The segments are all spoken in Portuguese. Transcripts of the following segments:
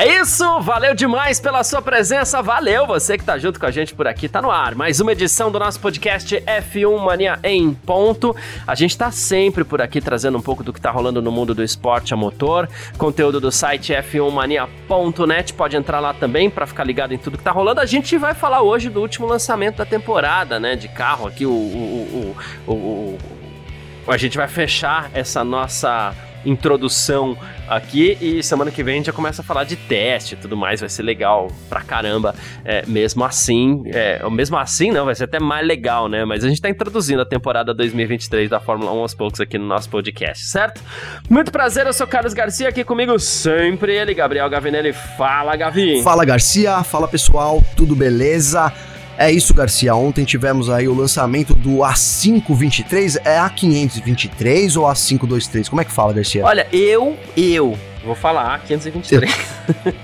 É isso, valeu demais pela sua presença, valeu você que tá junto com a gente por aqui, tá no ar. Mais uma edição do nosso podcast F1 Mania em ponto. A gente tá sempre por aqui trazendo um pouco do que tá rolando no mundo do esporte a motor, conteúdo do site f1mania.net, pode entrar lá também para ficar ligado em tudo que tá rolando. A gente vai falar hoje do último lançamento da temporada, né, de carro aqui, o, o, o, o a gente vai fechar essa nossa introdução aqui. E semana que vem a gente já começa a falar de teste e tudo mais, vai ser legal pra caramba, é, mesmo assim, é, mesmo assim não, vai ser até mais legal, né, mas a gente tá introduzindo a temporada 2023 da Fórmula 1 aos poucos aqui no nosso podcast, certo? Muito prazer, eu sou Carlos Garcia, aqui comigo sempre ele, Gabriel Gavinelli, fala Gavi! Fala Garcia, fala pessoal, tudo beleza? É isso, Garcia. Ontem tivemos aí o lançamento do A523. É A523 ou A523? Como é que fala, Garcia? Olha, eu, eu Vou falar A523.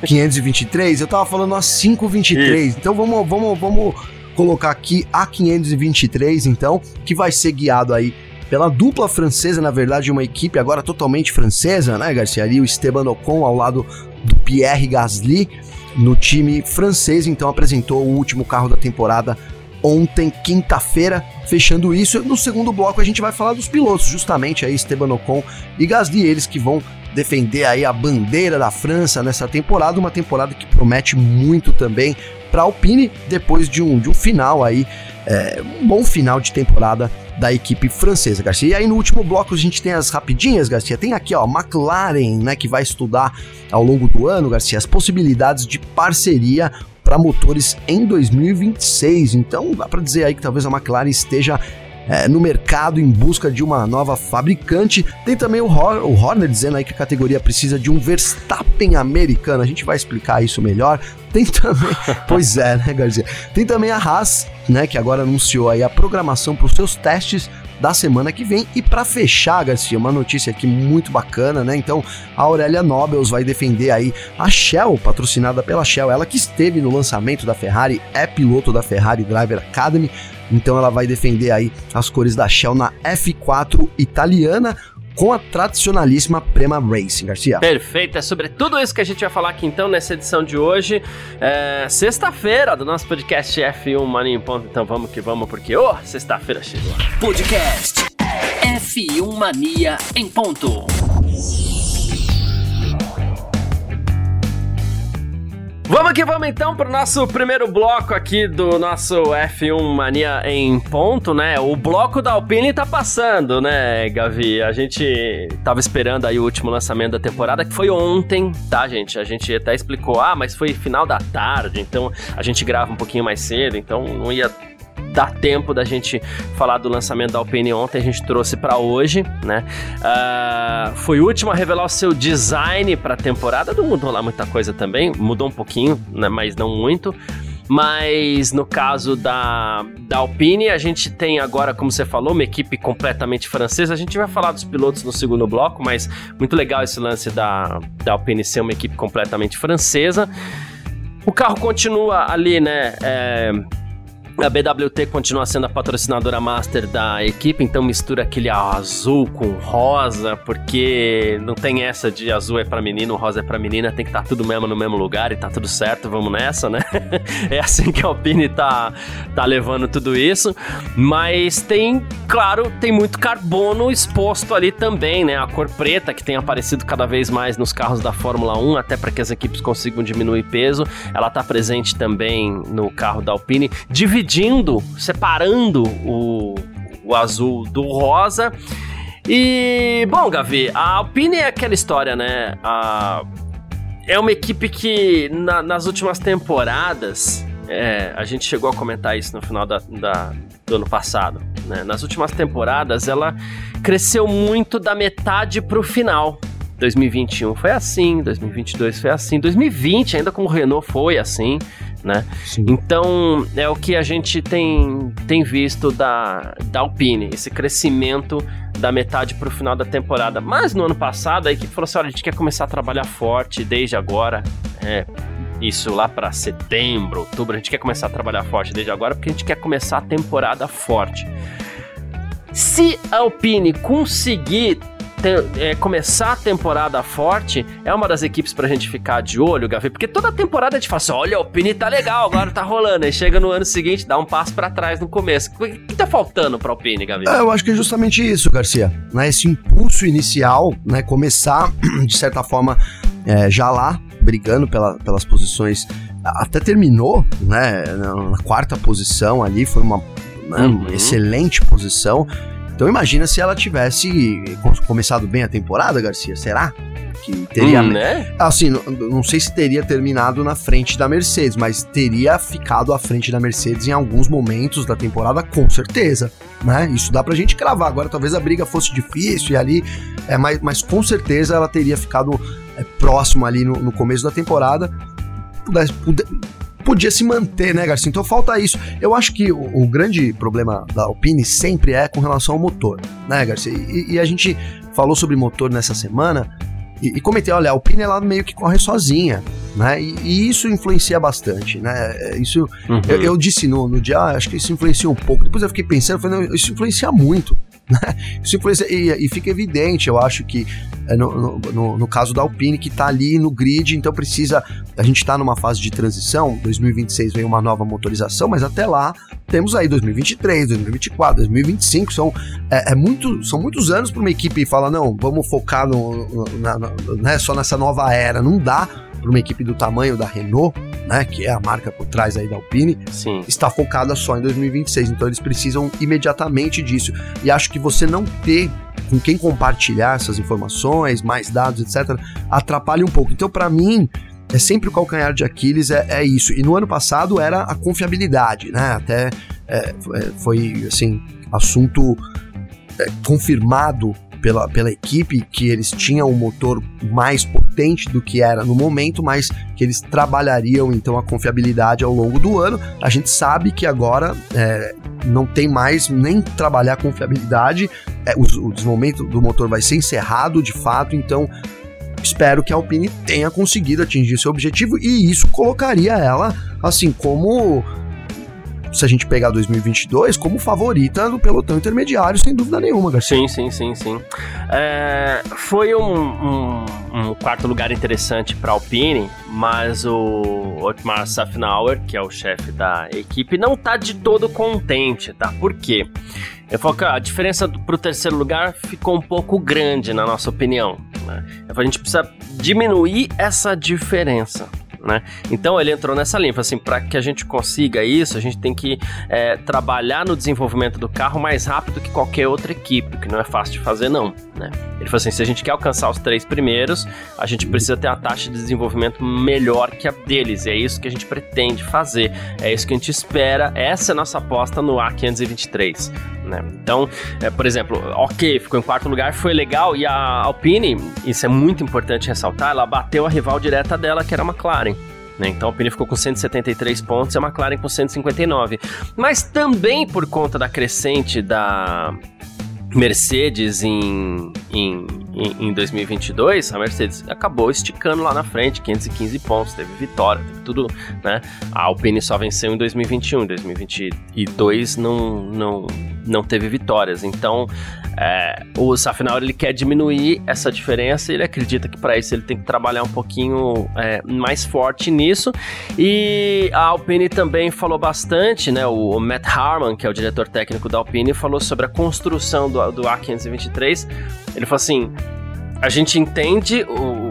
523? Eu tava falando A523. Então vamos, vamos, vamos colocar aqui A523, então, que vai ser guiado aí pela dupla francesa, na verdade, uma equipe agora totalmente francesa, né, Garcia? Ali o Esteban Ocon ao lado do Pierre Gasly no time francês, então apresentou o último carro da temporada ontem, quinta-feira. Fechando isso, no segundo bloco a gente vai falar dos pilotos, justamente aí Esteban Ocon e Gasly, eles que vão defender aí a bandeira da França nessa temporada, uma temporada que promete muito também para a Alpine depois de um, de um final aí, é, um bom final de temporada da equipe francesa, Garcia. E aí no último bloco a gente tem as rapidinhas, Garcia. Tem aqui, ó, McLaren, né, que vai estudar ao longo do ano, Garcia, as possibilidades de parceria para motores em 2026. Então dá para dizer aí que talvez a McLaren esteja é, no mercado em busca de uma nova fabricante. Tem também o, Hor o Horner dizendo aí que a categoria precisa de um Verstappen americano. A gente vai explicar isso melhor. Tem também, pois é, né, Garcia? Tem também a Haas, né, que agora anunciou aí a programação para os seus testes da semana que vem. E para fechar, Garcia, uma notícia aqui muito bacana, né? Então, a Aurélia Nobels vai defender aí a Shell, patrocinada pela Shell, ela que esteve no lançamento da Ferrari, é piloto da Ferrari Driver Academy. Então ela vai defender aí as cores da Shell na F4 italiana com a tradicionalíssima Prema Racing, Garcia. Perfeito, é sobre tudo isso que a gente vai falar aqui então nessa edição de hoje, é, sexta-feira do nosso podcast F1 Mania em Ponto. Então vamos que vamos, porque ô, oh, sexta-feira chegou. Podcast F1 Mania em Ponto. Vamos que vamos então para o nosso primeiro bloco aqui do nosso F1 Mania em ponto, né? O bloco da Alpine tá passando, né, Gavi? A gente tava esperando aí o último lançamento da temporada, que foi ontem, tá, gente? A gente até explicou, ah, mas foi final da tarde, então a gente grava um pouquinho mais cedo, então não ia dá tempo da gente falar do lançamento da Alpine ontem, a gente trouxe para hoje, né? Uh, foi o último a revelar o seu design para a temporada, não mudou lá muita coisa também, mudou um pouquinho, né? mas não muito. Mas no caso da, da Alpine, a gente tem agora, como você falou, uma equipe completamente francesa. A gente vai falar dos pilotos no segundo bloco, mas muito legal esse lance da, da Alpine ser uma equipe completamente francesa. O carro continua ali, né? É, a BWT continua sendo a patrocinadora master da equipe, então mistura aquele azul com rosa, porque não tem essa de azul é para menino, rosa é para menina, tem que estar tá tudo mesmo no mesmo lugar e tá tudo certo, vamos nessa, né? é assim que a Alpine tá, tá levando tudo isso. Mas tem, claro, tem muito carbono exposto ali também, né? A cor preta que tem aparecido cada vez mais nos carros da Fórmula 1, até para que as equipes consigam diminuir peso. Ela tá presente também no carro da Alpine, dividindo dividindo, separando o, o azul do rosa. E, bom, Gavi, a Alpine é aquela história, né? A, é uma equipe que na, nas últimas temporadas, é, a gente chegou a comentar isso no final da, da, do ano passado, né? Nas últimas temporadas, ela cresceu muito da metade pro final. 2021 foi assim, 2022 foi assim, 2020 ainda com o Renault foi assim, né? Sim. Então, é o que a gente tem, tem visto da, da Alpine, esse crescimento da metade para o final da temporada. Mas no ano passado, a equipe falou assim: olha, a gente quer começar a trabalhar forte desde agora. É, isso lá para setembro, outubro, a gente quer começar a trabalhar forte desde agora porque a gente quer começar a temporada forte. Se a Alpine conseguir ter, é, começar a temporada forte, é uma das equipes pra gente ficar de olho, Gavi, porque toda temporada a gente fala assim: olha, a Alpine tá legal, agora tá rolando. Aí chega no ano seguinte, dá um passo para trás no começo. O que tá faltando pra Alpine, Gavi? É, eu acho que é justamente isso, Garcia. Né? Esse impulso inicial, né? Começar, de certa forma, é, já lá, brigando pela, pelas posições. Até terminou, né? Na quarta posição ali, foi uma né, uhum. excelente posição. Então imagina se ela tivesse começado bem a temporada, Garcia, será? Que teria. Hum, né? Assim, não, não, sei se teria terminado na frente da Mercedes, mas teria ficado à frente da Mercedes em alguns momentos da temporada, com certeza. Né? Isso dá pra gente cravar. Agora, talvez a briga fosse difícil e ali. É, mas, mas com certeza ela teria ficado é, próximo ali no, no começo da temporada. Pudesse, podia se manter, né, Garcia? Então falta isso. Eu acho que o, o grande problema da Alpine sempre é com relação ao motor, né, Garcia? E, e a gente falou sobre motor nessa semana e, e comentei, olha, a Alpine ela meio que corre sozinha, né? E, e isso influencia bastante, né? Isso uhum. eu, eu, disse no, no dia, ah, acho que isso influencia um pouco. Depois eu fiquei pensando, falei, não, isso influencia muito. E, e, fica evidente, eu acho que é, no, no, no, caso da Alpine, que está ali no grid, então precisa. A gente está numa fase de transição, 2026 vem uma nova motorização, mas até lá temos aí 2023, 2024, 2025, são, é, é muito, são muitos anos para uma equipe falar, não, vamos focar no, no na, né, só nessa nova era. Não dá para uma equipe do tamanho da Renault, né, que é a marca por trás aí da Alpine, Sim. está focada só em 2026. Então eles precisam imediatamente disso. E acho que você não ter com quem compartilhar essas informações, mais dados, etc., atrapalha um pouco. Então, para mim, é sempre o calcanhar de Aquiles, é, é, isso. E no ano passado era a confiabilidade, né? Até é, foi, assim, assunto é, confirmado pela, pela equipe que eles tinham um motor mais potente do que era no momento, mas que eles trabalhariam então a confiabilidade ao longo do ano. A gente sabe que agora é, não tem mais nem trabalhar confiabilidade, é, o, o desenvolvimento do motor vai ser encerrado de fato, então espero que a Alpine tenha conseguido atingir seu objetivo e isso colocaria ela assim como se a gente pegar 2022, como favorita do pelotão intermediário, sem dúvida nenhuma, Garcia. Sim, sim, sim, sim. É, foi um, um, um, quarto lugar interessante para Alpine, mas o Otmar Safnauer, que é o chefe da equipe, não tá de todo contente, tá? Por quê? Eu falo que a diferença para o terceiro lugar ficou um pouco grande, na nossa opinião. Né? A gente precisa diminuir essa diferença né? Então ele entrou nessa linha, assim, para que a gente consiga isso, a gente tem que é, trabalhar no desenvolvimento do carro mais rápido que qualquer outra equipe, que não é fácil de fazer não, né? Ele falou assim, se a gente quer alcançar os três primeiros, a gente precisa ter a taxa de desenvolvimento melhor que a deles, e é isso que a gente pretende fazer, é isso que a gente espera, essa é a nossa aposta no A523, né? Então, é, por exemplo, ok, ficou em quarto lugar, foi legal, e a Alpine, isso é muito importante ressaltar, ela bateu a rival direta dela, que era a McLaren. Né? Então a Alpine ficou com 173 pontos e a McLaren com 159. Mas também por conta da crescente da Mercedes em, em, em, 2022, a Mercedes acabou esticando lá na frente, 515 pontos, teve vitória, teve tudo, né? A Alpine só venceu em 2021, em 2022 não, não, não teve vitórias. Então, é, o Safinauer ele quer diminuir essa diferença. Ele acredita que para isso ele tem que trabalhar um pouquinho é, mais forte nisso. E a Alpine também falou bastante, né? O, Matt Harman, que é o diretor técnico da Alpine, falou sobre a construção do, do A523. Ele falou assim: a gente entende o,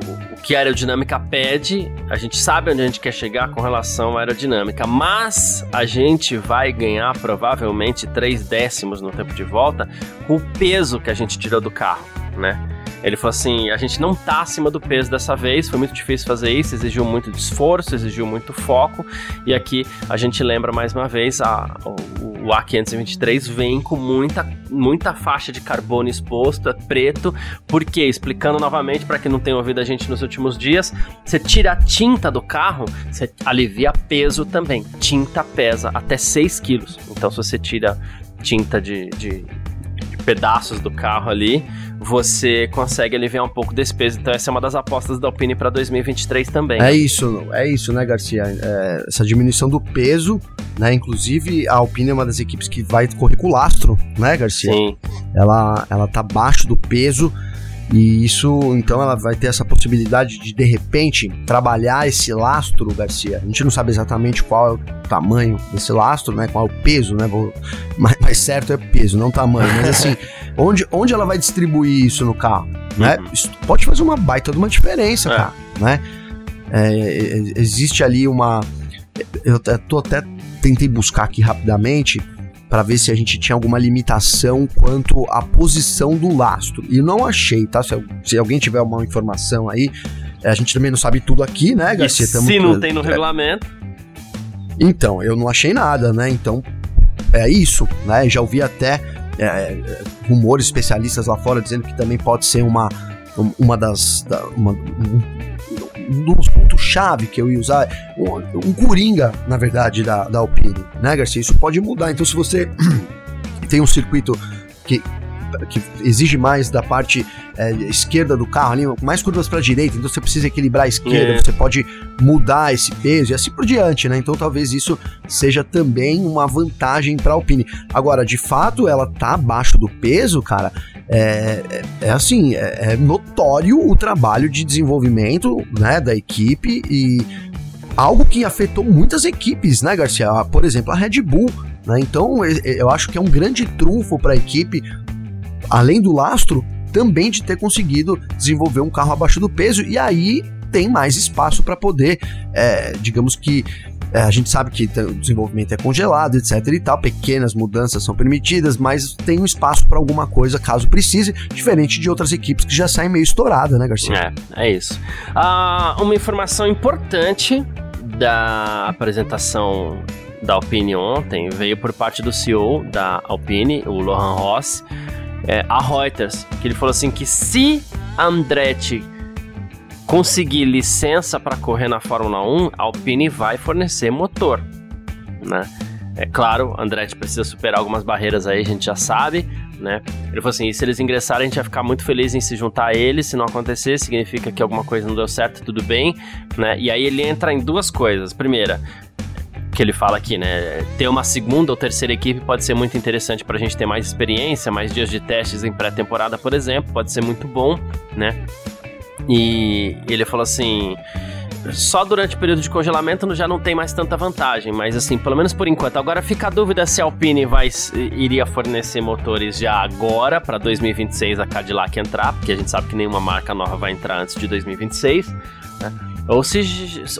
que a aerodinâmica pede, a gente sabe onde a gente quer chegar com relação à aerodinâmica, mas a gente vai ganhar provavelmente 3 décimos no tempo de volta com o peso que a gente tirou do carro, né? Ele falou assim: a gente não tá acima do peso dessa vez, foi muito difícil fazer isso, exigiu muito esforço, exigiu muito foco, e aqui a gente lembra mais uma vez a, o, o A523 vem com muita, muita faixa de carbono exposta, preto, porque, explicando novamente para quem não tem ouvido a gente nos últimos dias, você tira a tinta do carro, você alivia peso também. Tinta pesa até 6 quilos. Então, se você tira tinta de, de, de pedaços do carro ali, você consegue aliviar um pouco desse peso. Então, essa é uma das apostas da Alpine para 2023 também. É isso, é isso, né, Garcia? É, essa diminuição do peso, né? Inclusive, a Alpine é uma das equipes que vai correr com o lastro, né, Garcia? Sim. Ela, ela tá abaixo do peso. E isso, então, ela vai ter essa possibilidade de, de repente, trabalhar esse lastro, Garcia. A gente não sabe exatamente qual é o tamanho desse lastro, né? Qual é o peso, né? Vou, mais, mais certo é peso, não tamanho. Mas assim, onde, onde ela vai distribuir isso no carro, né? Uhum. Isso pode fazer uma baita de uma diferença, É. cara, né? É, é, existe ali uma... Eu tô até tentei buscar aqui rapidamente para ver se a gente tinha alguma limitação quanto à posição do lastro. E não achei, tá? Se, se alguém tiver uma informação aí, é, a gente também não sabe tudo aqui, né, Garcia? Tamo- se não tem no é, regulamento, Então, eu não achei nada, né? Então, é isso, né? Já ouvi até é, é, rumores especialistas lá fora dizendo que também pode ser uma, um- uma das. da- uma- um, um dos pontos-chave que eu ia usar, um, coringa, na verdade, da, da Alpine, né, Garcia? Isso pode mudar. Então, se você tem um circuito que, que exige mais da parte é, esquerda do carro ali, mais curvas para a direita, então você precisa equilibrar a esquerda, É. você pode mudar esse peso e assim por diante, né? Então talvez isso seja também uma vantagem para a Alpine. Agora, de fato, ela tá abaixo do peso, cara. É, é, é assim, é, é notório o trabalho de desenvolvimento, né, da equipe e algo que afetou muitas equipes, né, Garcia? Por exemplo, a Red Bull, né? Então, eu acho que é um grande trunfo para a equipe, além do lastro, também de ter conseguido desenvolver um carro abaixo do peso e aí tem mais espaço para poder, é, digamos que é, a gente sabe que o desenvolvimento é congelado, etc e tal, pequenas mudanças são permitidas, mas tem um espaço para alguma coisa caso precise, diferente de outras equipes que já saem meio estourada, né, Garcia? É, é isso. Ah, uma informação importante da apresentação da Alpine ontem veio por parte do CEO da Alpine, o Lohan Ross, é, a Reuters, que ele falou assim que se Andretti conseguir licença para correr na Fórmula 1, a Alpine vai fornecer motor, né? É claro, Andretti precisa superar algumas barreiras aí, a gente já sabe, né? Ele falou assim: se eles ingressarem, a gente vai ficar muito feliz em se juntar a eles. Se não acontecer, significa que alguma coisa não deu certo, tudo bem, né? E aí ele entra em duas coisas. Primeira, que ele fala aqui, né? Ter uma segunda ou terceira equipe pode ser muito interessante pra gente ter mais experiência, mais dias de testes em pré-temporada, por exemplo, pode ser muito bom, né? E ele falou assim. Só durante o período de congelamento já não tem mais tanta vantagem, mas assim, pelo menos por enquanto. Agora fica a dúvida se a Alpine vai, iria fornecer motores já agora, para 2026 a Cadillac entrar, porque a gente sabe que nenhuma marca nova vai entrar antes de 2026, né? Ou se,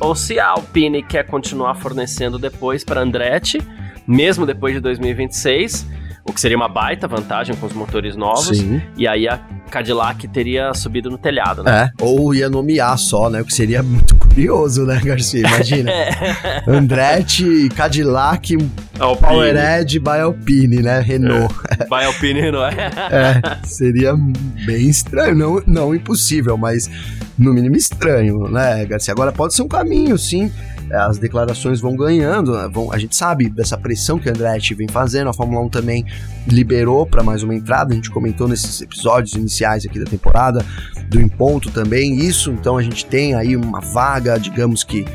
ou se a Alpine quer continuar fornecendo depois para Andretti, mesmo depois de 2026, o que seria uma baita vantagem com os motores novos, Sim. e aí a Cadillac teria subido no telhado, né? É, ou ia nomear só, né? O que seria muito curioso, né, Garcia? Imagina. Andretti, Cadillac, Alpine. Powerhead by Alpine, né? Renault. Vai Alpine, não é? É, seria bem estranho. Não, não impossível, mas no mínimo estranho, né, Garcia? Agora pode ser um caminho, sim. As declarações vão ganhando, né? vão, a gente sabe dessa pressão que a Andretti vem fazendo, a Fórmula 1 também liberou para mais uma entrada, a gente comentou nesses episódios iniciais aqui da temporada, do em ponto também, isso, então a gente tem aí uma vaga, digamos que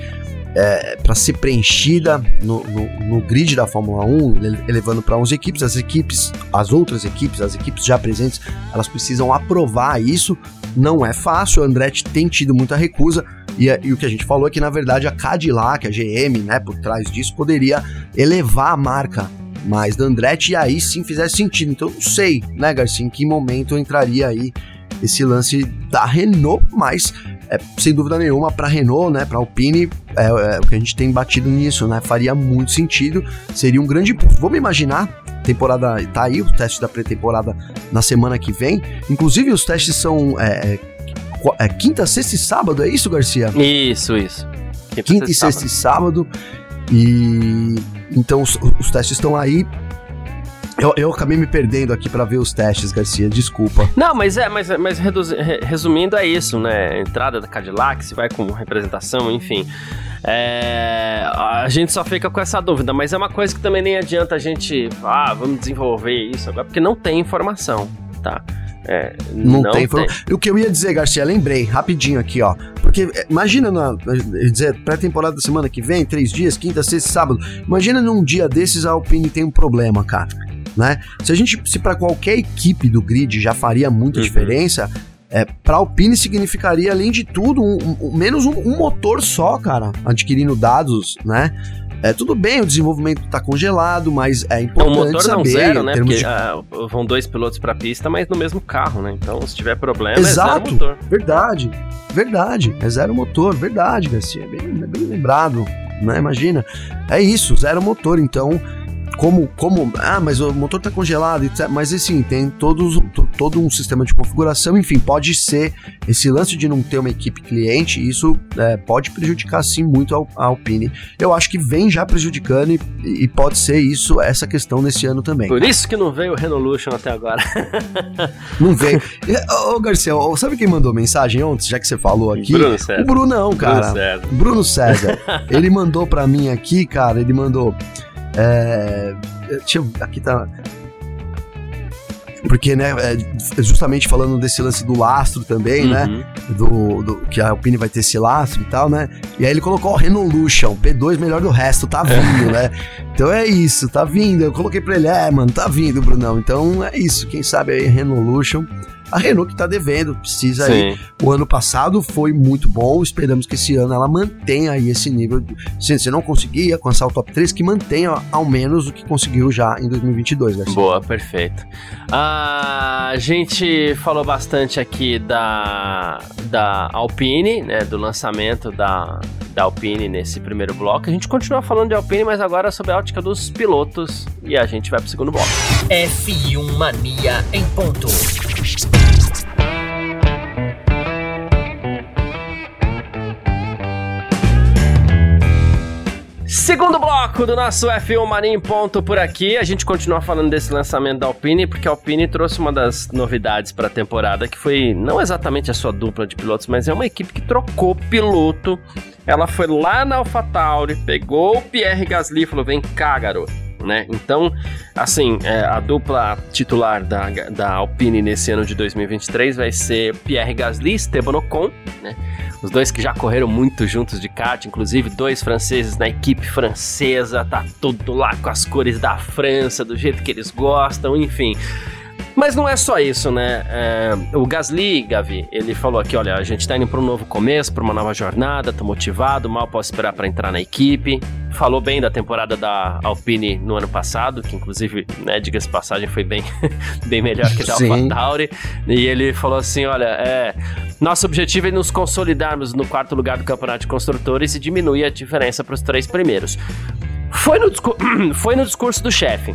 é, para ser preenchida no, no- no grid da Fórmula 1, ele- elevando para 11 equipes. As equipes, as outras equipes, as equipes já presentes, elas precisam aprovar isso. Não é fácil. O Andretti tem tido muita recusa. E, a- e o que a gente falou é que, na verdade, a Cadillac, a GM, né, por trás disso, poderia elevar a marca mais da Andretti e aí sim fizesse sentido. Então, não sei, né, Garcia, em que momento entraria aí esse lance da Renault, mas é, sem dúvida nenhuma, para Renault, né, para Alpine, é, é, o que a gente tem batido nisso, né, faria muito sentido, seria um grande. Vamos imaginar, temporada tá aí, o teste da pré-temporada na semana que vem. Inclusive, os testes são é, é, qu- é, quinta, sexta e sábado, é isso, Garcia? Isso, isso. Quinta e sexta e sábado. E então os, os testes estão aí. Eu, eu acabei me perdendo aqui para ver os testes, Garcia, desculpa. Não, mas é, mas, mas resumindo é isso, né? Entrada da Cadillac, se vai com representação, enfim. É, a gente só fica com essa dúvida, mas é uma coisa que também nem adianta a gente, ah, vamos desenvolver isso agora, porque não tem informação, tá? É, não, não tem, tem. O que eu ia dizer, Garcia, lembrei, rapidinho aqui, ó. Porque é, imagina, na, dizer, pré-temporada da semana que vem, três dias, quinta, sexta, sábado. Imagina num dia desses a Alpine tem um problema, cara. Né? Se a gente, se para qualquer equipe do grid já faria muita uhum. diferença, é, para Alpine significaria, além de tudo, um, um, menos um, um, motor só, cara, adquirindo dados, né? É, tudo bem, o desenvolvimento está congelado, mas é importante o motor saber. Não zero, né? Porque de... ah, vão dois pilotos para a pista, mas no mesmo carro, né? Então, se tiver problema, Exato, é zero motor. Verdade, verdade. É zero motor, verdade, Garcia. É bem, é bem lembrado, né? Imagina. É isso, zero motor. Então, como, como, ah, mas o motor está congelado, etc. Mas assim, tem todos, todo um sistema de configuração, enfim, pode ser esse lance de não ter uma equipe cliente, isso é, pode prejudicar sim muito a, Alpine. Eu acho que vem já prejudicando e, e, pode ser isso, essa questão nesse ano também. Por isso que não veio o Renolution até agora. não veio. Ô, Garcia, sabe quem mandou mensagem ontem, já que você falou aqui? Bruno César. O Brunão, cara. Bruno César. Bruno César. ele mandou para mim aqui, cara, ele mandou é, deixa eu, aqui tá. Porque, né, é, justamente falando desse lance do lastro também, né, uhum. né? Do, do, que a Alpine vai ter esse lastro e tal, né? E aí ele colocou o Renolution, P2 melhor do resto, tá vindo, né? Então é isso, tá vindo. Eu coloquei pra ele, é, mano, tá vindo, Brunão. Então é isso, quem sabe aí Renolution a Renault que está devendo, precisa Sim. aí. O ano passado foi muito bom, esperamos que esse ano ela mantenha aí esse nível. Se você não conseguir alcançar o top 3, que mantenha ao menos o que conseguiu já em 2022, Garcia. Boa, perfeito. A gente falou bastante aqui da, da Alpine, né, do lançamento da, da Alpine nesse primeiro bloco. A gente continua falando de Alpine, mas agora sobre a ótica dos pilotos e a gente vai pro segundo bloco. F1 Mania em ponto. Segundo bloco do nosso F1 Mania em ponto por aqui. A gente continua falando desse lançamento da Alpine, porque a Alpine trouxe uma das novidades para a temporada, que foi não exatamente a sua dupla de pilotos, mas é uma equipe que trocou piloto. Ela foi lá na AlphaTauri, pegou o Pierre Gasly e falou: vem cá, garoto né? Então, assim, é, a dupla titular da, da Alpine nesse ano de 2023 vai ser Pierre Gasly e Esteban Ocon, né? Os dois que já correram muito juntos de kart, inclusive dois franceses na equipe francesa, tá tudo lá com as cores da França, do jeito que eles gostam, enfim. Mas não é só isso, né? É, o Gasly, Gavi, ele falou aqui: olha, a gente tá indo para um novo começo, para uma nova jornada, tô motivado, mal posso esperar para entrar na equipe. Falou bem da temporada da Alpine no ano passado, que inclusive, né, diga-se passagem, foi bem, bem melhor que da AlphaTauri. E ele falou assim: olha, é, nosso objetivo é nos consolidarmos no quarto lugar do campeonato de construtores e diminuir a diferença para os três primeiros. Foi no, foi no discurso do chefe.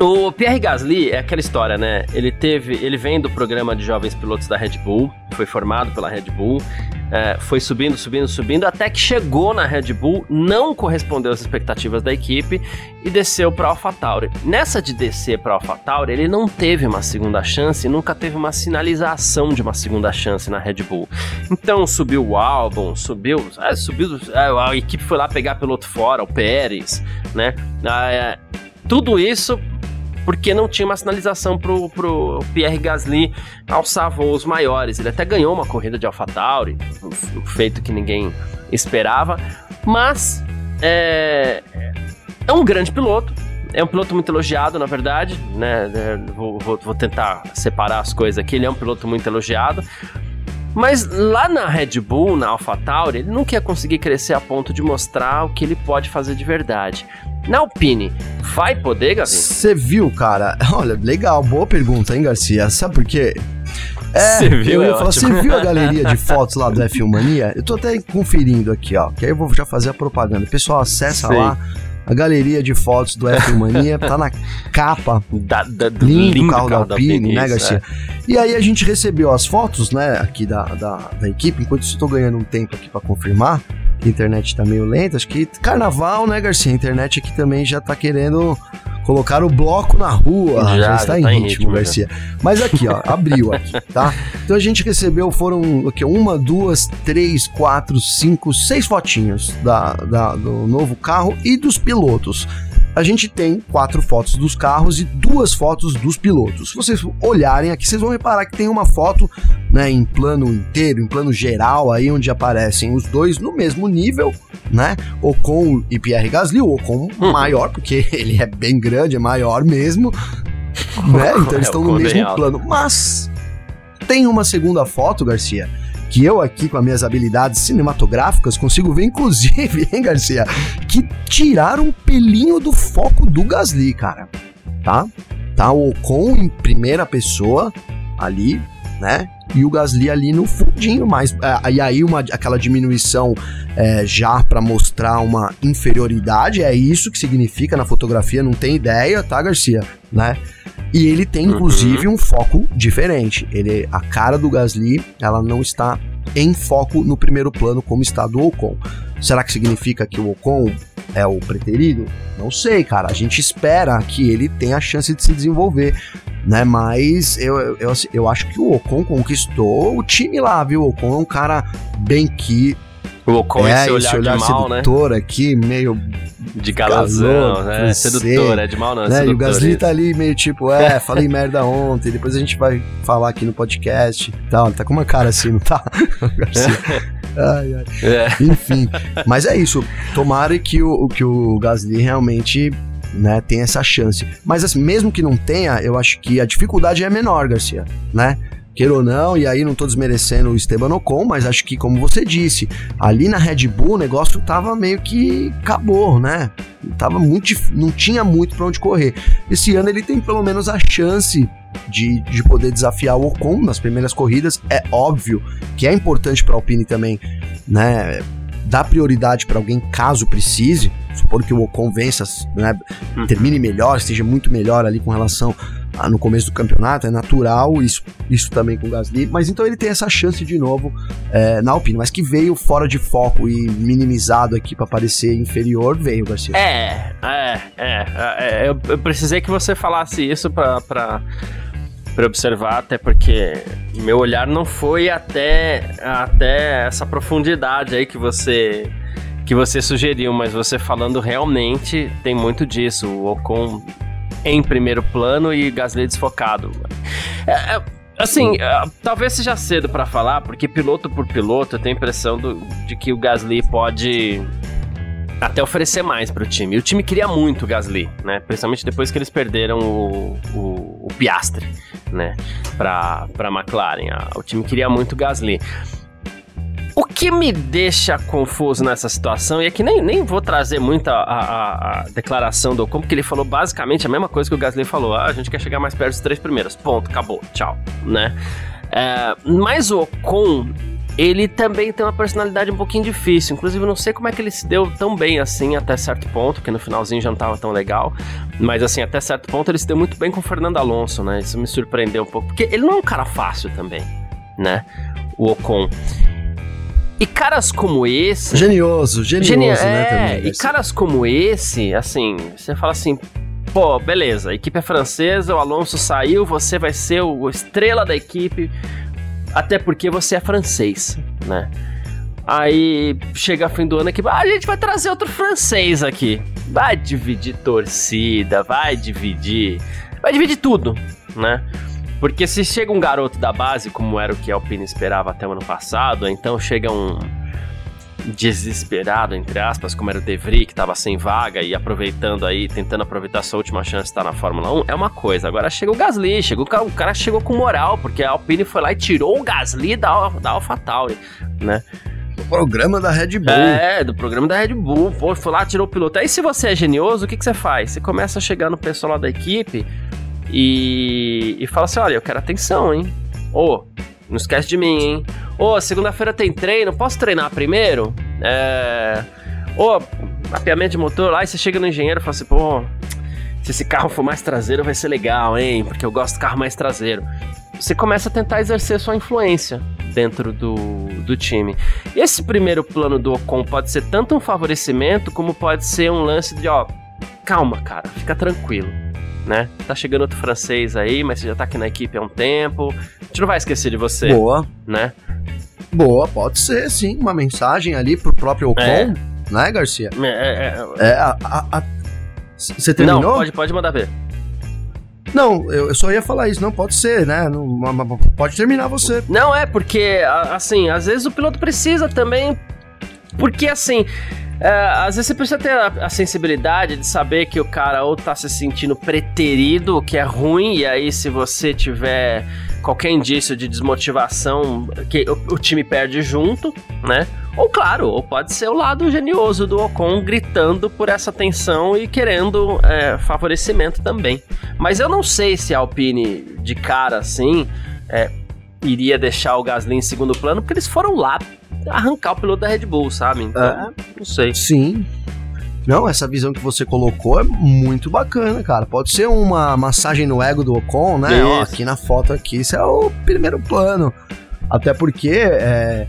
O Pierre Gasly é aquela história, né? Ele teve, ele vem do programa de jovens pilotos da Red Bull, foi formado pela Red Bull, é, foi subindo, subindo, subindo, até que chegou na Red Bull, não correspondeu às expectativas da equipe e desceu para AlphaTauri. Nessa de descer para AlphaTauri, ele não teve uma segunda chance, nunca teve uma sinalização de uma segunda chance na Red Bull. Então subiu o álbum, subiu, é, subiu, é, a equipe foi lá pegar piloto fora, o Pérez, né? É, tudo isso porque não tinha uma sinalização pro, pro Pierre Gasly alçar voos maiores. Ele até ganhou uma corrida de AlphaTauri, um feito que ninguém esperava, mas é, é um grande piloto, é um piloto muito elogiado, na verdade, né? É, vou, vou, vou, tentar separar as coisas aqui. Ele é um piloto muito elogiado. Mas lá na Red Bull, na AlphaTauri, ele não quer conseguir crescer a ponto de mostrar o que ele pode fazer de verdade. Na Alpine, vai poder, Gavi? Você viu, cara? Olha, legal, boa pergunta, hein, Garcia? Sabe por quê? É, você viu, eu ia é falar, você viu a galeria de fotos lá do F1 Mania? Eu tô até conferindo aqui, ó, que aí eu vou já fazer a propaganda. Pessoal, acessa lá a galeria de fotos do F1 Mania, tá na capa da, da, do lindo, lindo carro, carro da Alpine, né, Garcia? É. E aí a gente recebeu as fotos, né, aqui da, da, da equipe, enquanto estou ganhando um tempo aqui para confirmar, que a internet tá meio lenta, acho que carnaval, né, Garcia? A internet aqui também já tá querendo Colocar o bloco na rua, já, já está já em, tá ritmo, em ritmo, Garcia. Já. Mas aqui, ó, abriu aqui, tá? Então a gente recebeu, foram aqui, uma, duas, três, quatro, cinco, seis fotinhos da, da, do novo carro e dos pilotos a gente tem quatro fotos dos carros e duas fotos dos pilotos. Se vocês olharem aqui, vocês vão reparar que tem uma foto né, em plano inteiro, em plano geral, aí onde aparecem os dois no mesmo nível, né? Ocon e Pierre Gasly, o Ocon hum. maior, porque ele é bem grande, é maior mesmo, né? Então eles estão no mesmo plano. Mas tem uma segunda foto, Garcia, que eu aqui com as minhas habilidades cinematográficas consigo ver, inclusive, hein, Garcia, que tiraram um pelinho do foco do Gasly, cara. Tá? Tá o Ocon em primeira pessoa ali, né? E o Gasly ali no fundinho, mas é, e aí uma, aquela diminuição é, já para mostrar uma inferioridade, é isso que significa na fotografia, não tem ideia, tá, Garcia? Né? E ele tem, inclusive, uhum. um foco diferente. Ele, a cara do Gasly, ela não está em foco no primeiro plano como está do Ocon. Será que significa que o Ocon é o preterido? Não sei, cara. A gente espera que ele tenha a chance de se desenvolver, né? Mas eu, eu, eu acho que o Ocon conquistou o time lá, viu? O Ocon é um cara bem que o Ocon é, esse olhar, esse olhar de mal, né? sedutor né? aqui, meio de galazão, né? Sedutor, é de mal não, é né? E o Gasly tá ali meio tipo, é, falei merda ontem, depois a gente vai falar aqui no podcast e tal. Tá com uma cara assim, não tá? ai, ai. É. Enfim, mas é isso. Tomara que o, que o Gasly realmente né, tem essa chance. Mas assim, mesmo que não tenha, eu acho que a dificuldade é menor, Garcia, né? Queira ou não, e aí não tô desmerecendo o Esteban Ocon, mas acho que, como você disse, ali na Red Bull o negócio tava meio que acabou, né? Tava muito, não tinha muito para onde correr. Esse ano ele tem pelo menos a chance de, de poder desafiar o Ocon nas primeiras corridas. É óbvio que é importante para Alpine também, né? Dar prioridade para alguém caso precise, supor que o Ocon vença, né, termine melhor, esteja muito melhor ali com relação no começo do campeonato, é natural, isso, isso também com o Gasly, mas então ele tem essa chance de novo é, na Alpine, mas que veio fora de foco e minimizado aqui para parecer inferior, veio, Garcia. É, é, é, é eu, eu, precisei que você falasse isso para para observar, até porque meu olhar não foi até, até essa profundidade aí que você que você sugeriu, mas você falando realmente tem muito disso. O Ocon em primeiro plano e Gasly desfocado. É, é, assim, é, talvez seja cedo para falar, porque piloto por piloto eu tenho a impressão do, de que o Gasly pode até oferecer mais para o time. E o time queria muito o Gasly, né? Principalmente depois que eles perderam o, o, o Piastre, né? Para McLaren. O time queria muito o Gasly. O que me deixa confuso nessa situação, e é que nem, nem vou trazer muito a, a, a declaração do Ocon, porque ele falou basicamente a mesma coisa que o Gasly falou: ah, a gente quer chegar mais perto dos três primeiros. Ponto, acabou, tchau, né? É, mas o Ocon, ele também tem uma personalidade um pouquinho difícil. Inclusive, eu não sei como é que ele se deu tão bem assim até certo ponto, porque no finalzinho já não tava tão legal. Mas assim, até certo ponto ele se deu muito bem com o Fernando Alonso, né? Isso me surpreendeu um pouco. Porque ele não é um cara fácil também, né? O Ocon. E caras como esse. Genioso, genioso, Geni né? É, também, e caras como esse, assim, você fala assim. Pô, beleza, a equipe é francesa, o Alonso saiu, você vai ser o estrela da equipe, até porque você é francês, né? Aí chega a fim do ano aqui, ah, a gente vai trazer outro francês aqui. Vai dividir torcida, vai dividir. Vai dividir tudo, né? Porque se chega um garoto da base, como era o que a Alpine esperava até o ano passado, então chega um desesperado, entre aspas, como era o De Vries, que estava sem vaga e aproveitando aí, tentando aproveitar sua última chance de estar na Fórmula 1, é uma coisa. Agora chega o Gasly, chegou, o cara chegou com moral, porque a Alpine foi lá e tirou o Gasly da, da AlphaTauri, né? Do programa da Red Bull. É, do programa da Red Bull. Pô, foi lá, tirou o piloto. Aí se você é genioso, o que, que você faz? Você começa a chegar no pessoal lá da equipe e, e fala assim: olha, eu quero atenção, hein? Ô, oh, não esquece de mim, hein? Ô, oh, segunda-feira tem treino, posso treinar primeiro? É. Ô, oh, mapeamento de motor lá, e você chega no engenheiro e fala assim: pô, se esse carro for mais traseiro vai ser legal, hein? Porque eu gosto de carro mais traseiro. Você começa a tentar exercer sua influência dentro do, do time. Esse primeiro plano do Ocon pode ser tanto um favorecimento como pode ser um lance de, ó, calma, cara, fica tranquilo. Né? Tá chegando outro francês aí, mas você já tá aqui na equipe há um tempo. A gente não vai esquecer de você. Boa. Né? Boa, pode ser, sim. Uma mensagem ali pro próprio Ocon, é. né, Garcia? É, é, é. é a, a, a... Você terminou? Não, pode, pode mandar ver. Não, eu, só ia falar isso, não pode ser, né? Não, pode terminar você. Não, é porque, assim, às vezes o piloto precisa também. Porque, assim, é, às vezes você precisa ter a, a, sensibilidade de saber que o cara ou tá se sentindo preterido, o que é ruim, e aí se você tiver qualquer indício de desmotivação, que o, o time perde junto, né? Ou claro, ou pode ser o lado genioso do Ocon gritando por essa tensão e querendo é, favorecimento também. Mas eu não sei se a Alpine de cara assim é, iria deixar o Gasly em segundo plano, porque eles foram lá arrancar o piloto da Red Bull, sabe? Então, é, não sei. Sim. Não, essa visão que você colocou é muito bacana, cara. Pode ser uma massagem no ego do Ocon, né? Ó, aqui na foto aqui, isso é o primeiro plano. Até porque, é,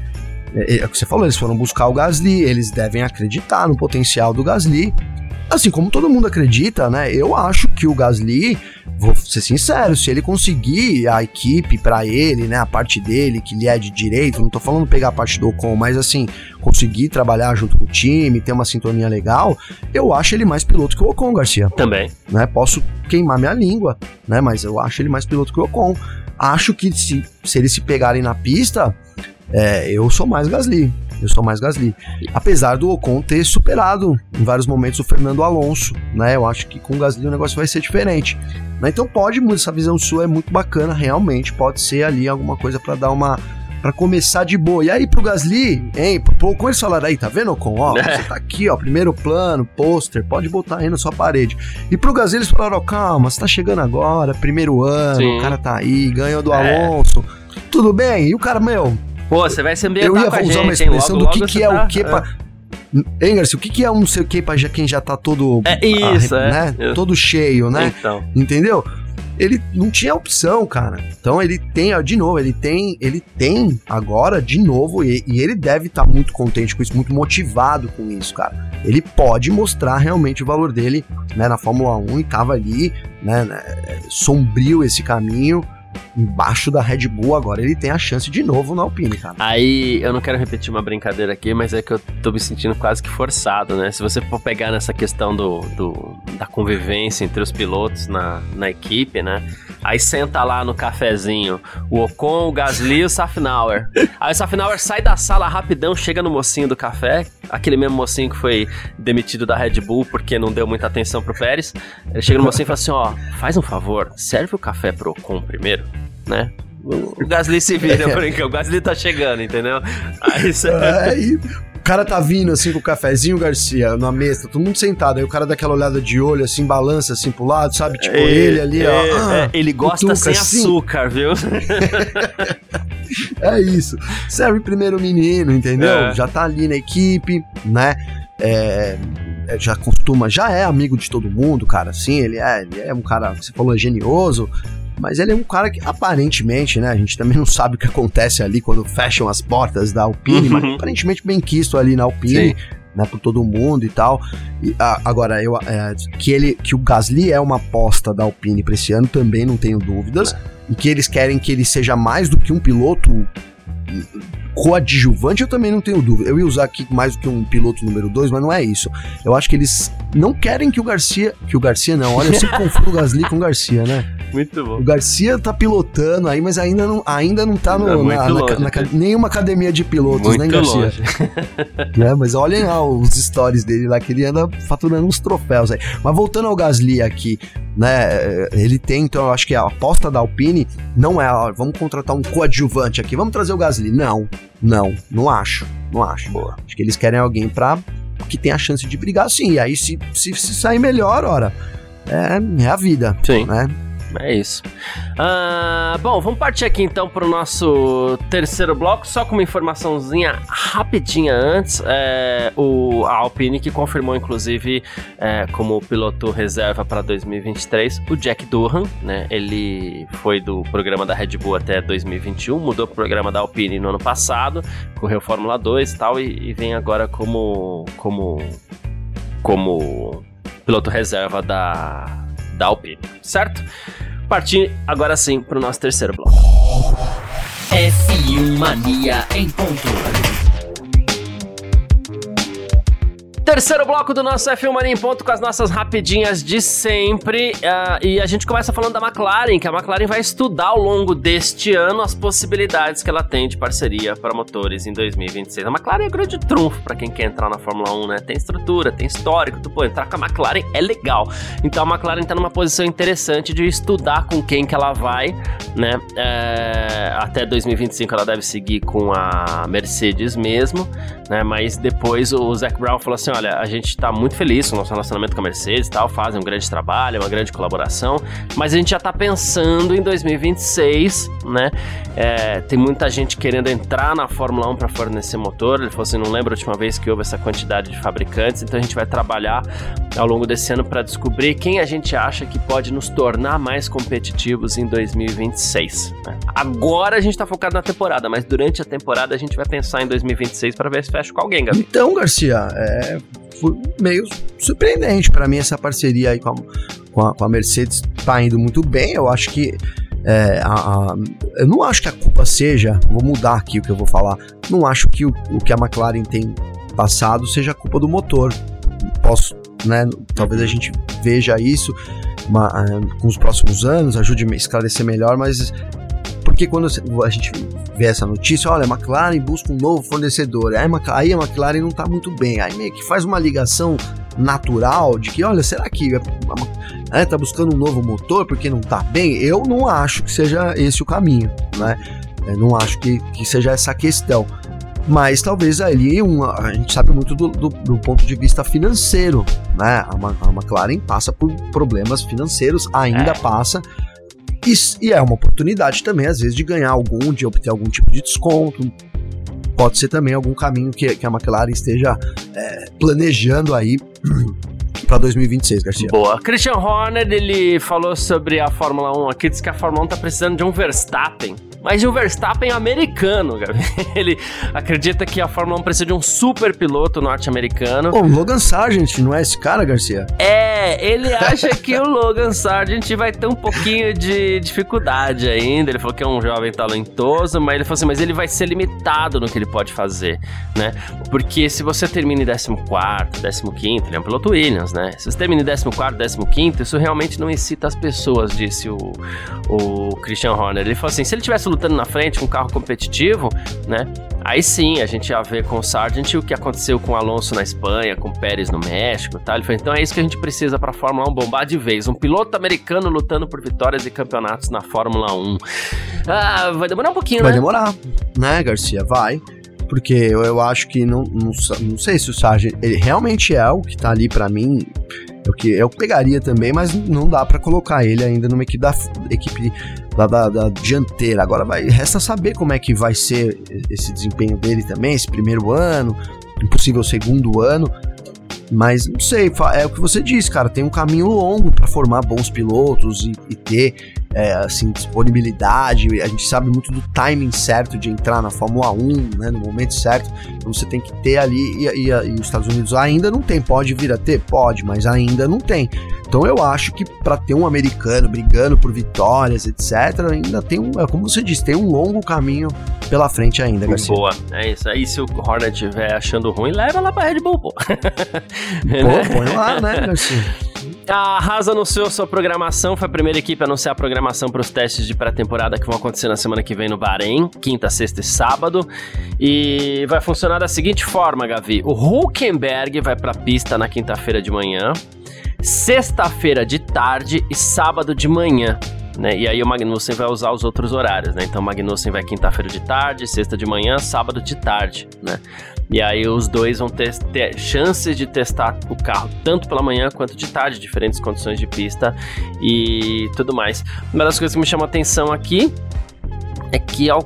é, é o que você falou, eles foram buscar o Gasly, eles devem acreditar no potencial do Gasly. Assim como todo mundo acredita, né? Eu acho que o Gasly, vou ser sincero, se ele conseguir a equipe para ele, né, a parte dele que lhe é de direito, não tô falando pegar a parte do Ocon, mas assim, conseguir trabalhar junto com o time, ter uma sintonia legal, eu acho ele mais piloto que o Ocon, Garcia. Também. Né? Posso queimar minha língua, né? Mas eu acho ele mais piloto que o Ocon. Acho que se, se eles se pegarem na pista, é, eu sou mais Gasly. Eu sou mais Gasly. Apesar do Ocon ter superado em vários momentos o Fernando Alonso, né? Eu acho que com o Gasly o negócio vai ser diferente. Né? Então pode, essa visão sua é muito bacana, realmente. Pode ser ali alguma coisa para dar uma para começar de boa. E aí pro Gasly, hein, pro, como eles falaram aí, tá vendo, Ocon? Ó, é. você tá aqui, ó, primeiro plano, pôster, pode botar aí na sua parede. E pro Gasly eles falaram, ó, calma, você tá chegando agora, primeiro ano, Sim. o cara tá aí, ganhou do é. Alonso, tudo bem? E o cara, meu, Pô, você vai se ambientar Eu ia usar gente, uma expressão logo, do que, que é tá, o que pra... Hein, Garcia, o que, que é um não sei o que pra quem já tá todo. É isso, a, é. Né? Todo cheio, né? Então. Entendeu? Ele não tinha opção, cara. Então ele tem, de novo, ele tem, ele tem agora de novo, e, e ele deve estar tá muito contente com isso, muito motivado com isso, cara. Ele pode mostrar realmente o valor dele né, na Fórmula 1 e tava ali, né, né sombrio esse caminho embaixo da Red Bull, agora ele tem a chance de novo na Alpine, cara. Aí, eu não quero repetir uma brincadeira aqui, mas é que eu tô me sentindo quase que forçado, né? Se você for pegar nessa questão do, do da convivência entre os pilotos na, na equipe, né? Aí senta lá no cafezinho o Ocon, o Gasly e o Safnauer. Aí o Safnauer sai da sala rapidão, chega no mocinho do café, aquele mesmo mocinho que foi demitido da Red Bull porque não deu muita atenção pro Pérez. Ele chega no mocinho e fala assim: ó, faz um favor, serve o café pro Ocon primeiro né? O Gasly se vira, é. o Gasly tá chegando, entendeu? Aí você... Aí, o cara tá vindo assim com o cafezinho, Garcia, na mesa, todo mundo sentado. Aí o cara dá aquela olhada de olho, assim, balança assim pro lado, sabe? Tipo, é, ele ali, ó. É, ah, ele gosta sem assim. açúcar, viu? é isso. Serve primeiro menino, entendeu? É. Já tá ali na equipe, né? É, já costuma, já é amigo de todo mundo, cara. Assim, ele é, ele é um cara, você falou, genioso, mas ele é um cara que aparentemente, né? A gente também não sabe o que acontece ali quando fecham as portas da Alpine, uhum. mas aparentemente bem quisto ali na Alpine. Sim. Né, por todo mundo e tal. E, a, agora, eu, é, que, ele, que o Gasly é uma aposta da Alpine para esse ano, também não tenho dúvidas. É. E que eles querem que ele seja mais do que um piloto coadjuvante, eu também não tenho dúvida. Eu ia usar aqui mais do que um piloto número 2, mas não é isso. Eu acho que eles não querem que o Garcia. Que o Garcia não, olha, eu sempre confundo o Gasly com o Garcia, né? Muito bom. O Garcia tá pilotando aí, mas ainda não, ainda não tá no, é na, longe, na, na, nenhuma academia de pilotos, muito né, Garcia? é, mas olhem lá os stories dele lá, que ele anda faturando uns troféus aí. Mas voltando ao Gasly aqui, né? Ele tem, então, eu acho que a aposta da Alpine não é, ó, vamos contratar um coadjuvante aqui, vamos trazer o Gasly. Não, não, não acho, não acho. Boa. Acho que eles querem alguém pra que tem a chance de brigar sim. E aí, se, se, se sair melhor, ora, é, é a vida. Sim. Né? É isso. Uh, bom, vamos partir aqui então para o nosso terceiro bloco, só com uma informaçãozinha rapidinha antes. É, o, a Alpine que confirmou, inclusive, é, como piloto reserva para 2023, o Jack Durham, né? Ele foi do programa da Red Bull até 2021, mudou o programa da Alpine no ano passado, correu Fórmula 2 e tal, e, e vem agora como. como. como piloto reserva da, da Alpine, certo? Partir agora sim para o nosso terceiro bloco. F1 Mania em ponto. Terceiro bloco do nosso F1 Mania em ponto com as nossas rapidinhas de sempre. Uh, e a gente começa falando da McLaren, que a McLaren vai estudar ao longo deste ano as possibilidades que ela tem de parceria para motores em 2026. A McLaren é grande trunfo para quem quer entrar na Fórmula 1, né? Tem estrutura, tem histórico, tu pô, entrar com a McLaren é legal. Então a McLaren está numa posição interessante de estudar com quem que ela vai, né? É, até 2025 ela deve seguir com a Mercedes mesmo, né? Mas depois o Zac Brown falou assim: olha, a gente tá muito feliz com o nosso relacionamento com a Mercedes e tal, fazem um grande trabalho, uma grande colaboração, mas a gente já tá pensando em 2026, né? É, tem muita gente querendo entrar na Fórmula 1 para fornecer motor. Ele falou assim: não lembro a última vez que houve essa quantidade de fabricantes, então a gente vai trabalhar ao longo desse ano para descobrir quem a gente acha que pode nos tornar mais competitivos em 2026. Né? Agora a gente tá focado na temporada, mas durante a temporada a gente vai pensar em 2026 para ver se fecha com alguém, Gabi. Então, Garcia, é, foi meio surpreendente para mim essa parceria aí com a, com a, com a Mercedes tá indo muito bem. Eu acho que é, a, a, eu não acho que a culpa seja, vou mudar aqui o que eu vou falar. Não acho que o, o que a McLaren tem passado seja a culpa do motor. Posso, né? Talvez a gente veja isso uma, com os próximos anos, ajude a esclarecer melhor, mas porque quando a gente vê essa notícia, olha, a McLaren busca um novo fornecedor, aí a McLaren não está muito bem, aí meio que faz uma ligação natural de que, olha, será que está buscando um novo motor porque não está bem? Eu não acho que seja esse o caminho, né? Eu não acho que, que seja essa a questão. Mas talvez ali uma, a gente sabe muito do, do, do ponto de vista financeiro, né? A, a, McLaren passa por problemas financeiros, ainda é. passa e, e é uma oportunidade também, às vezes, de ganhar algum, de obter algum tipo de desconto. Pode ser também algum caminho que, que a McLaren esteja é, planejando aí para 2026, Garcia. Boa. Christian Horner, ele falou sobre a Fórmula 1 aqui, disse que a Fórmula 1 tá precisando de um Verstappen mas um Verstappen americano, Gabi. Ele acredita que a Fórmula 1 precisa de um super piloto norte-americano. O Logan Sargent, não é esse cara, Garcia? É, ele acha que o Logan Sargent vai ter um pouquinho de dificuldade ainda. Ele falou que é um jovem talentoso, mas ele falou assim, mas ele vai ser limitado no que ele pode fazer, né? Porque se você termina em 14, 15, ele é um piloto Williams, né? Se você termina em 14, 15, isso realmente não excita as pessoas, disse o, o Christian Horner. Ele falou assim, se ele tivesse lutando na frente com um carro competitivo, né? Aí sim, a gente ia ver com o Sargent o que aconteceu com o Alonso na Espanha, com o Pérez no México e tal. Ele falou, então é isso que a gente precisa para a Fórmula 1 bombar de vez. Um piloto americano lutando por vitórias e campeonatos na Fórmula 1. Ah, vai demorar um pouquinho, vai né? Vai demorar, né, Garcia? Vai. Porque eu, eu acho que não, não, não sei se o Sargent ele realmente é o que tá ali para mim o que eu pegaria também, mas não dá para colocar ele ainda numa equipe da equipe da, da, da, dianteira. Agora vai resta saber como é que vai ser esse desempenho dele também, esse primeiro ano, impossível segundo ano. Mas não sei, é o que você disse, cara. Tem um caminho longo para formar bons pilotos e, e ter é, assim, disponibilidade. A gente sabe muito do timing certo de entrar na Fórmula 1, né, no momento certo. Então você tem que ter ali, e, e, e os Estados Unidos ainda não tem. Pode vir a ter? Pode, mas ainda não tem. Então eu acho que para ter um americano brigando por vitórias, etc., ainda tem um, é como você disse, tem um longo caminho pela frente ainda, Garcia. Boa, é isso. Aí se o Hornet estiver achando ruim, leva lá pra Red Bull, pô. pô, põe lá, né, Garcia? A Haas anunciou sua programação, foi a primeira equipe a anunciar a programação para os testes de pré-temporada que vão acontecer na semana que vem no Bahrein, quinta, sexta e sábado. E vai funcionar da seguinte forma, Gavi: o Hulkenberg vai para a pista na quinta-feira de manhã, sexta-feira de tarde e sábado de manhã. Né? E aí o Magnussen vai usar os outros horários, né? Então o Magnussen vai quinta-feira de tarde, sexta de manhã, sábado de tarde, né? E aí os dois vão ter, ter, chances de testar o carro tanto pela manhã quanto de tarde, diferentes condições de pista e tudo mais. Uma das coisas que me chamou a atenção aqui é que ao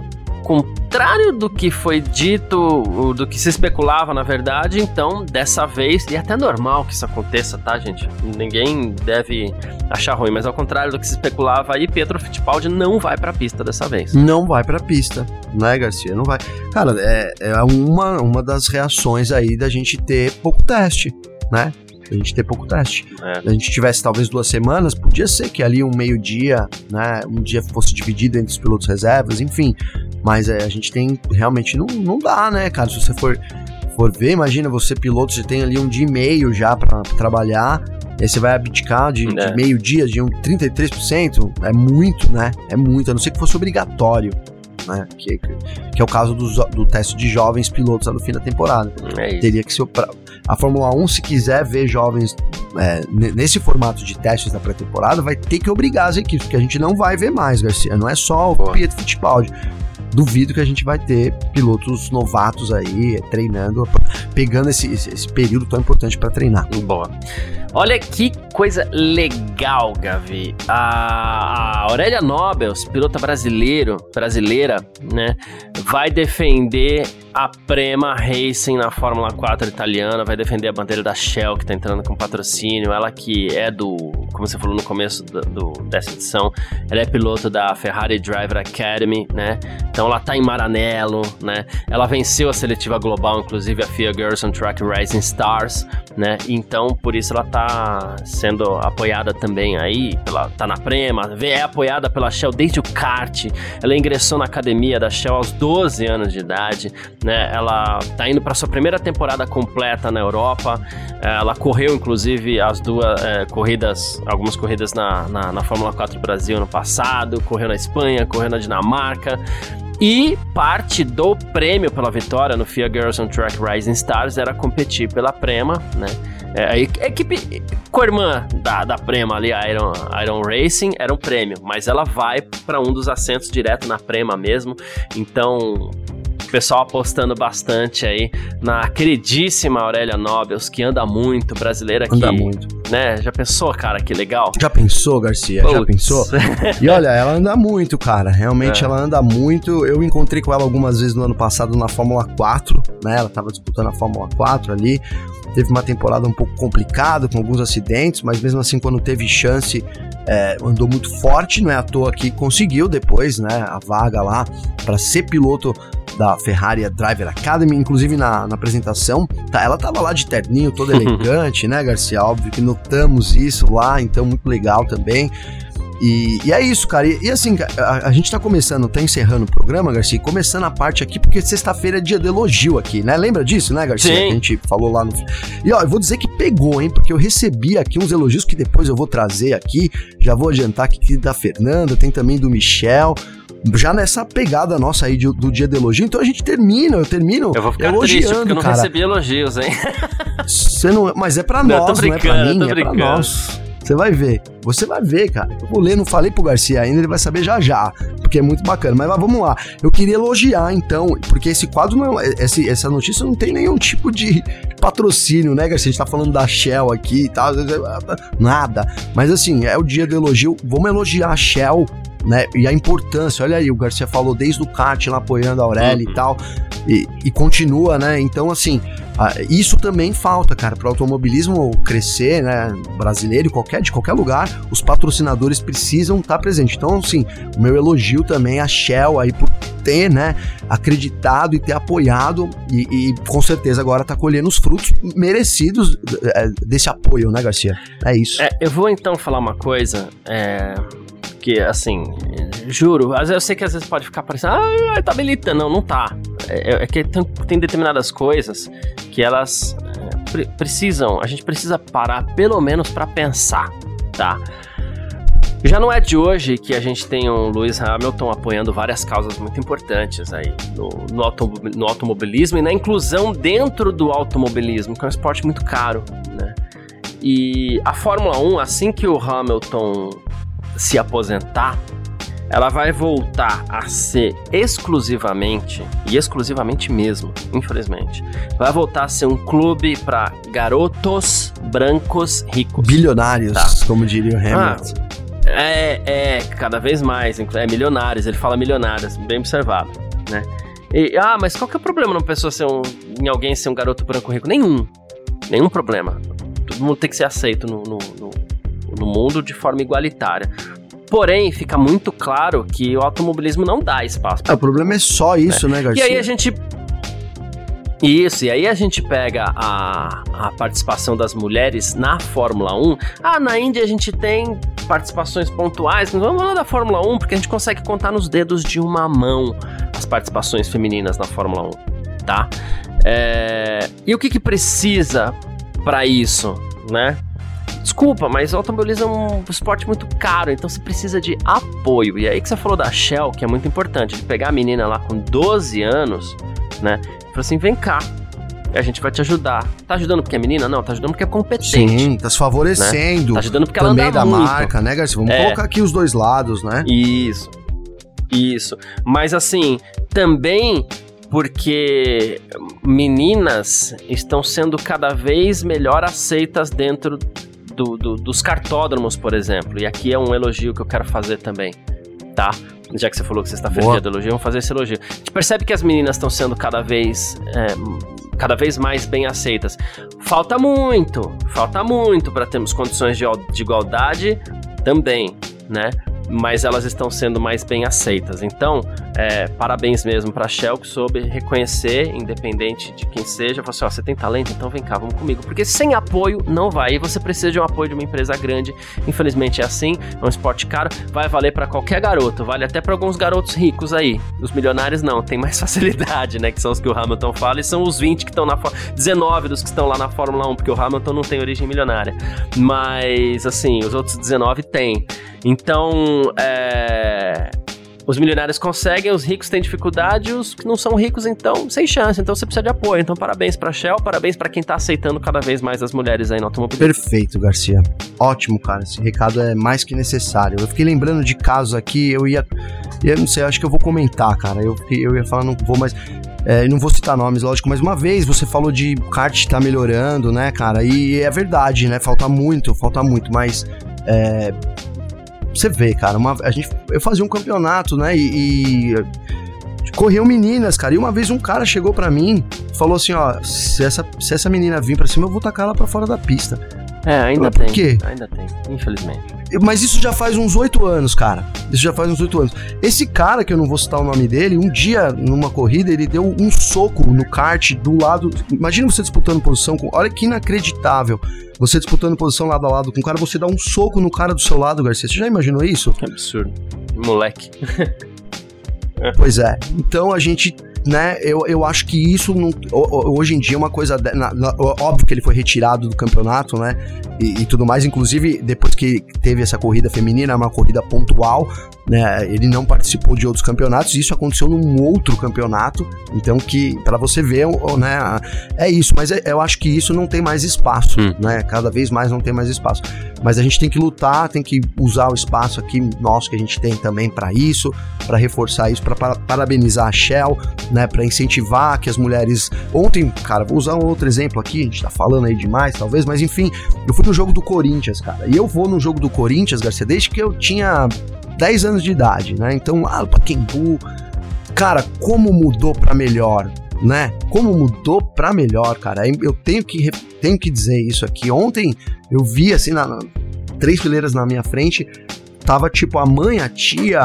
contrário do que foi dito, do que se especulava, na verdade, então, dessa vez, e é até normal que isso aconteça, tá, gente? Ninguém deve achar ruim, mas ao contrário do que se especulava aí, Pedro Fittipaldi não vai pra pista dessa vez. Não vai pra pista, né, Garcia? Não vai. Cara, é, é uma, uma das reações aí da gente ter pouco teste, né? A gente ter pouco teste. É. Se a gente tivesse talvez duas semanas, podia ser que ali um meio-dia, né, um dia fosse dividido entre os pilotos reservas, enfim. Mas é, a gente tem, realmente não, não dá, né, cara? Se você for, for ver, imagina você piloto, você tem ali um dia e meio já para trabalhar, e aí você vai abdicar de, é. de meio dia, de um 33%, é muito, né? É muito, a não ser que fosse obrigatório né? Que, que é o caso do, do teste de jovens pilotos lá no fim da temporada. É Teria que ser. A Fórmula 1, se quiser ver jovens é, nesse formato de testes da pré-temporada, vai ter que obrigar as equipes, porque a gente não vai ver mais, Garcia. Não é só o Pietro Fittipaldi duvido que a gente vai ter pilotos novatos aí treinando, pegando esse, esse período tão importante para treinar. Boa. Olha que coisa legal, Gavi. A, Aurélia Nobels, pilota brasileiro, brasileira, né, vai defender a Prema Racing na Fórmula 4 italiana, vai defender a bandeira da Shell que tá entrando com patrocínio. Ela que é do, como você falou no começo do, do, dessa edição, ela é piloto da Ferrari Driver Academy, né? Então ela tá em Maranello, né? Ela venceu a seletiva global, inclusive a FIA Girls on Track Rising Stars, né? Então por isso ela tá sendo apoiada também aí, pela, tá na Prema, é apoiada pela Shell desde o kart. Ela ingressou na academia da Shell aos 12 anos de idade, né? Ela tá indo para sua primeira temporada completa na Europa. Ela correu, inclusive, as duas é, corridas, algumas corridas na, na, na Fórmula 4 Brasil no passado, correu na Espanha, correu na Dinamarca. E parte do prêmio pela vitória no FIA Girls on Track Rising Stars era competir pela Prema, né? É, a equipe co-irmã da, da Prema ali, a Iron, Iron Racing, era um prêmio, mas ela vai para um dos assentos direto na Prema mesmo. Então, pessoal apostando bastante aí na queridíssima Aurélia Nobels, que anda muito, brasileira anda que, muito. né, já pensou, cara, que legal? Já pensou, Garcia? Putz. Já pensou? E olha, ela anda muito, cara, realmente é. ela anda muito. Eu encontrei com ela algumas vezes no ano passado na Fórmula 4, né, ela tava disputando a Fórmula 4 ali, teve uma temporada um pouco complicada, com alguns acidentes, mas mesmo assim, quando teve chance, é, andou muito forte, não é à toa que conseguiu depois, né, a vaga lá para ser piloto da Ferrari Driver Academy, inclusive na, na apresentação, tá, ela tava lá de terninho, toda elegante, né, Garcia? Óbvio que notamos isso lá, então muito legal também. E, e, é isso, cara. E, e assim, a, a, gente tá começando, tá encerrando o programa, Garcia, começando a parte aqui, porque sexta-feira é dia de elogio aqui, né? Lembra disso, né, Garcia? Sim. Que a gente falou lá no. E ó, eu vou dizer que pegou, hein? Porque eu recebi aqui uns elogios que depois eu vou trazer aqui. Já vou adiantar aqui da Fernanda, tem também do Michel já nessa pegada nossa aí de, do dia de elogio. Então a gente termina, eu termino eu vou ficar elogiando, triste porque eu não cara. recebi elogios, hein? Você não, mas é pra nós, não é pra mim, é pra nós. Você vai ver. Você vai ver, cara. Eu vou ler, não falei pro Garcia ainda, ele vai saber já já. Porque é muito bacana. Mas, mas vamos lá. Eu queria elogiar, então, porque esse quadro não. É, esse, essa notícia não tem nenhum tipo de patrocínio, né, Garcia? A gente tá falando da Shell aqui e tal. Nada. Mas assim, é o dia do elogio. Vamos elogiar a Shell né? E a importância, olha aí, o Garcia falou desde o kart lá apoiando a Aurélia uhum. e tal, e, e, continua, né? Então, assim, isso também falta, cara, para o automobilismo crescer, né? Brasileiro, qualquer, de qualquer lugar, os patrocinadores precisam estar tá presentes. Então, assim, o meu elogio também a Shell aí por ter, né, acreditado e ter apoiado e, e com certeza agora tá colhendo os frutos merecidos é, desse apoio, né, Garcia? É isso. É, eu vou então falar uma coisa, é, porque, assim, juro, às vezes eu sei que às vezes pode ficar parecendo, ah, tá militando. Não, não tá. É, é, é que tem, tem, determinadas coisas que elas é, pre precisam, a gente precisa parar pelo menos para pensar, tá? Já não é de hoje que a gente tem um Lewis Hamilton apoiando várias causas muito importantes aí no, no, no automobilismo e na inclusão dentro do automobilismo, que é um esporte muito caro, né? E a Fórmula 1, assim que o Hamilton se aposentar, ela vai voltar a ser exclusivamente, e exclusivamente mesmo, infelizmente, vai voltar a ser um clube para garotos brancos ricos. Bilionários, tá? como diria o Hamilton. Ah, é, é, cada vez mais, é milionários, ele fala milionários, bem observado, né? E, ah, mas qual que é o problema numa pessoa ser um, em alguém ser um garoto branco rico? Nenhum, nenhum problema. Todo mundo tem que ser aceito no, no, no no mundo de forma igualitária. Porém, fica muito claro que o automobilismo não dá espaço. É, o problema é só isso, né, né Garcia? E aí a gente Isso, e aí a gente pega a, a participação das mulheres na Fórmula 1. Ah, na Índia a gente tem participações pontuais, mas vamos falar da Fórmula 1 porque a gente consegue contar nos dedos de uma mão as participações femininas na Fórmula 1, tá? É... E o que, que precisa para isso, né? Desculpa, mas o automobilismo é um esporte muito caro, então você precisa de apoio. E aí que você falou da Shell, que é muito importante, de pegar a menina lá com 12 anos, né? Falou assim: vem cá, a gente vai te ajudar. Tá ajudando porque é menina? Não, tá ajudando porque é competente. Sim, tá se favorecendo. Né? Tá ajudando porque ela anda da muito. marca, né, Garcia? Vamos é. colocar aqui os dois lados, né? Isso. Isso. Mas assim, também porque meninas estão sendo cada vez melhor aceitas dentro do, do, dos cartódromos, por exemplo. E aqui é um elogio que eu quero fazer também, tá? Já que você falou que você está feliz do elogio, vamos fazer esse elogio. A gente percebe que as meninas estão sendo cada vez, é, cada vez mais bem aceitas. Falta muito, falta muito para termos condições de, de igualdade também, né? Mas elas estão sendo mais bem aceitas. Então, é, parabéns mesmo para a Shell que soube reconhecer, independente de quem seja, falou assim: ó, você tem talento, então vem cá, vamos comigo. Porque sem apoio não vai. E você precisa de um apoio de uma empresa grande. Infelizmente é assim, é um esporte caro, vai valer para qualquer garoto, vale até para alguns garotos ricos aí. Os milionários não, tem mais facilidade, né? Que são os que o Hamilton fala, e são os 20 que estão na 19 dos que estão lá na Fórmula 1, porque o Hamilton não tem origem milionária. Mas assim, os outros 19 têm. Então, é... Os milionários conseguem, os ricos têm dificuldade, os que não são ricos, então, sem chance. Então você precisa de apoio. Então, parabéns pra Shell, parabéns para quem tá aceitando cada vez mais as mulheres aí no automobilismo. Perfeito, Garcia. Ótimo, cara. Esse recado é mais que necessário. Eu fiquei lembrando de casos aqui, eu ia. Eu não sei, acho que eu vou comentar, cara. Eu, eu ia falar, não vou mais. É, não vou citar nomes, lógico, mas uma vez você falou de kart tá melhorando, né, cara? E é verdade, né? Falta muito, falta muito, mas. É, você vê, cara, uma, a gente, eu fazia um campeonato, né? E, e correu meninas, cara. E uma vez um cara chegou para mim, falou assim, ó, se essa, se essa menina vir para cima, eu vou tacar ela para fora da pista. É, ainda Por tem. Por quê? Ainda tem, infelizmente. Mas isso já faz uns oito anos, cara. Isso já faz uns oito anos. Esse cara, que eu não vou citar o nome dele, um dia, numa corrida, ele deu um soco no kart do lado. Imagina você disputando posição com. Olha que inacreditável. Você disputando posição lado a lado com o cara, você dá um soco no cara do seu lado, Garcia. Você já imaginou isso? Que absurdo. Moleque. pois é. Então a gente né? Eu, eu acho que isso não, hoje em dia é uma coisa. Na, na, óbvio que ele foi retirado do campeonato, né? E, e, tudo mais. Inclusive, depois que teve essa corrida feminina, uma corrida pontual, né? Ele não participou de outros campeonatos. Isso aconteceu num outro campeonato. Então, que para você ver, né? É isso. Mas é, eu acho que isso não tem mais espaço, hum. né? Cada vez mais não tem mais espaço. Mas a gente tem que lutar, tem que usar o espaço aqui nosso que a gente tem também para isso, para reforçar isso, para parabenizar a Shell, né, para incentivar que as mulheres. Ontem, cara, vou usar um outro exemplo aqui, a gente tá falando aí demais, talvez, mas enfim, eu fui no jogo do Corinthians, cara. E eu vou no jogo do Corinthians, Garcia, desde que eu tinha 10 anos de idade, né? Então, lá para Pacaembu, cara, como mudou para melhor, né? Como mudou para melhor, cara. Eu tenho que tenho que dizer isso aqui. Ontem eu vi assim na, três fileiras na minha frente, Tava tipo a mãe, a tia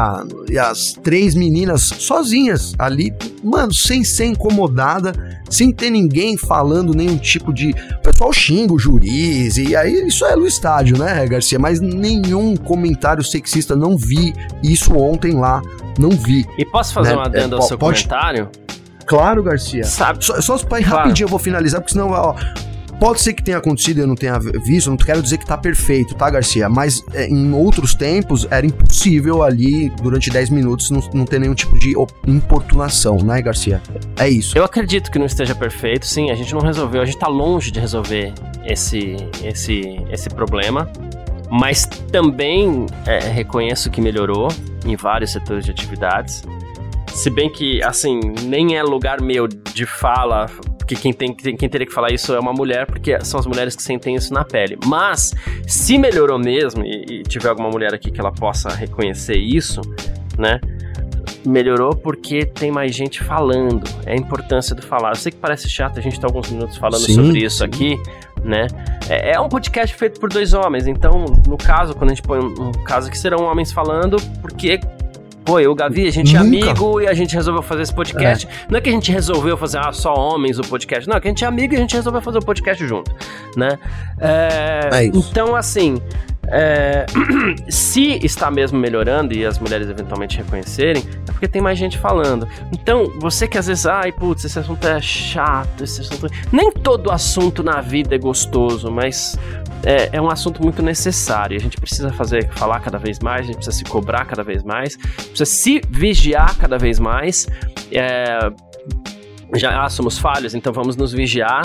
e as três meninas sozinhas ali, mano, sem ser incomodada, sem ter ninguém falando nenhum tipo de. O pessoal xinga o juiz, e aí isso é no estádio, né, Garcia? Mas nenhum comentário sexista, não vi isso ontem lá, não vi. E posso fazer né? uma adenda é, ao seu pode... comentário? Claro, Garcia. Sabe? Só, só para claro. rapidinho eu vou finalizar, porque senão, ó, Pode ser que tenha acontecido e eu não tenha visto, não quero dizer que tá perfeito, tá, Garcia? Mas é, em outros tempos era impossível ali, durante 10 minutos, não, não ter nenhum tipo de importunação, né, Garcia? É isso. Eu acredito que não esteja perfeito, sim, a gente não resolveu, a gente tá longe de resolver esse, esse, esse problema. Mas também é, reconheço que melhorou em vários setores de atividades. Se bem que, assim, nem é lugar meu de fala porque quem, tem, quem teria que falar isso é uma mulher, porque são as mulheres que sentem isso na pele. Mas, se melhorou mesmo, e, e tiver alguma mulher aqui que ela possa reconhecer isso, né? melhorou porque tem mais gente falando. É a importância do falar. Eu sei que parece chato a gente tá alguns minutos falando sim, sobre isso sim. aqui, né? É, é, um podcast feito por dois homens, então, no caso, quando a gente põe um, um caso que serão homens falando, porque Pô, eu, Gavi, a gente é amigo e a gente resolveu fazer esse podcast. É. Não é que a gente resolveu fazer ah, só homens o podcast. Não, é que a gente é amigo e a gente resolveu fazer o podcast junto, né? É, é então, assim, é, se está mesmo melhorando e as mulheres eventualmente reconhecerem, é porque tem mais gente falando. Então, você que às vezes, ai, putz, esse assunto é chato, esse assunto. Nem todo assunto na vida é gostoso, mas é, é, um assunto muito necessário. A gente precisa fazer, falar cada vez mais, a gente precisa se cobrar cada vez mais, precisa se vigiar cada vez mais. É, já somos falhos, então vamos nos vigiar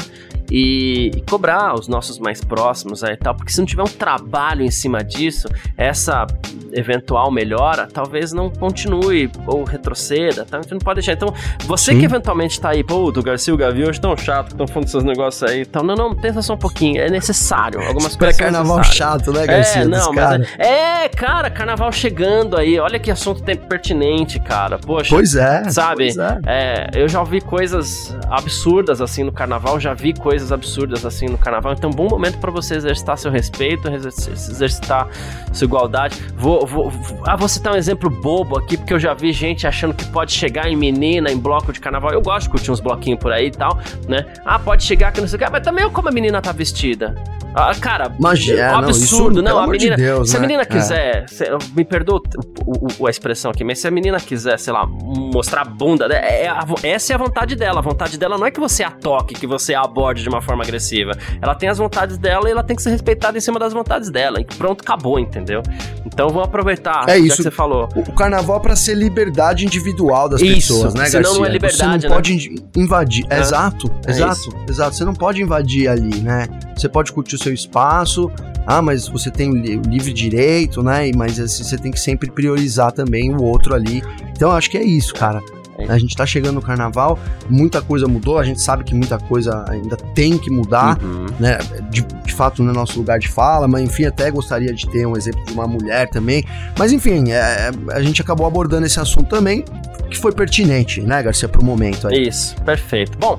e, e cobrar os nossos mais próximos e tal, porque se não tiver um trabalho em cima disso, essa eventual melhora talvez não continue ou retroceda, tá? A gente não pode deixar. Então, você Sim. que eventualmente tá aí, pô, do Garcia o Gavi hoje tão chato, estão falando desses negócios aí então Não, não, pensa só um pouquinho, é necessário. Algumas coisas. carnaval chato, né, Garcia? É, não, mas é, é, cara, carnaval chegando aí, olha que assunto pertinente, cara. Poxa. Pois é. Sabe? Pois é. é. eu já ouvi coisas absurdas assim no carnaval, já vi coisas coisas absurdas assim no carnaval. Então, bom momento para você exercitar seu respeito, exercitar sua igualdade. Vou, vou, vou, ah, vou citar um exemplo bobo aqui, porque eu já vi gente achando que pode chegar em menina em bloco de carnaval. Eu gosto de curtir uns bloquinhos por aí e tal, né? Ah, pode chegar que não sei o que, mas também como a menina tá vestida. Ah, cara, Magia, é, absurdo, não, isso, não a menina. De Deus, se né? a menina quiser, é. se, me perdoa o, o, a expressão aqui, mas se a menina quiser, sei lá, mostrar a bunda, é, é a, essa é a vontade dela. A vontade dela não é que você a toque, que você a aborde de uma forma agressiva. Ela tem as vontades dela e ela tem que ser respeitada em cima das vontades dela. E pronto, acabou, entendeu? Então vamos aproveitar. É isso. Que você falou. O, o carnaval é pra ser liberdade individual das isso, pessoas, né, senão Garcia? não é liberdade, Você não né? pode invadir. É. Exato, exato, exato. Você não pode invadir ali, né? Você pode curtir o seu espaço. Ah, mas você tem o livre direito, né? Mas assim, você tem que sempre priorizar também o outro ali. Então eu acho que é isso, cara. A gente tá chegando no carnaval, muita coisa mudou, a gente sabe que muita coisa ainda tem que mudar, uhum. né? De, de, fato, no é nosso lugar de fala, mas enfim, até gostaria de ter um exemplo de uma mulher também. Mas enfim, é, é a gente acabou abordando esse assunto também, que foi pertinente, né, Garcia, pro momento aí. Isso, perfeito. Bom,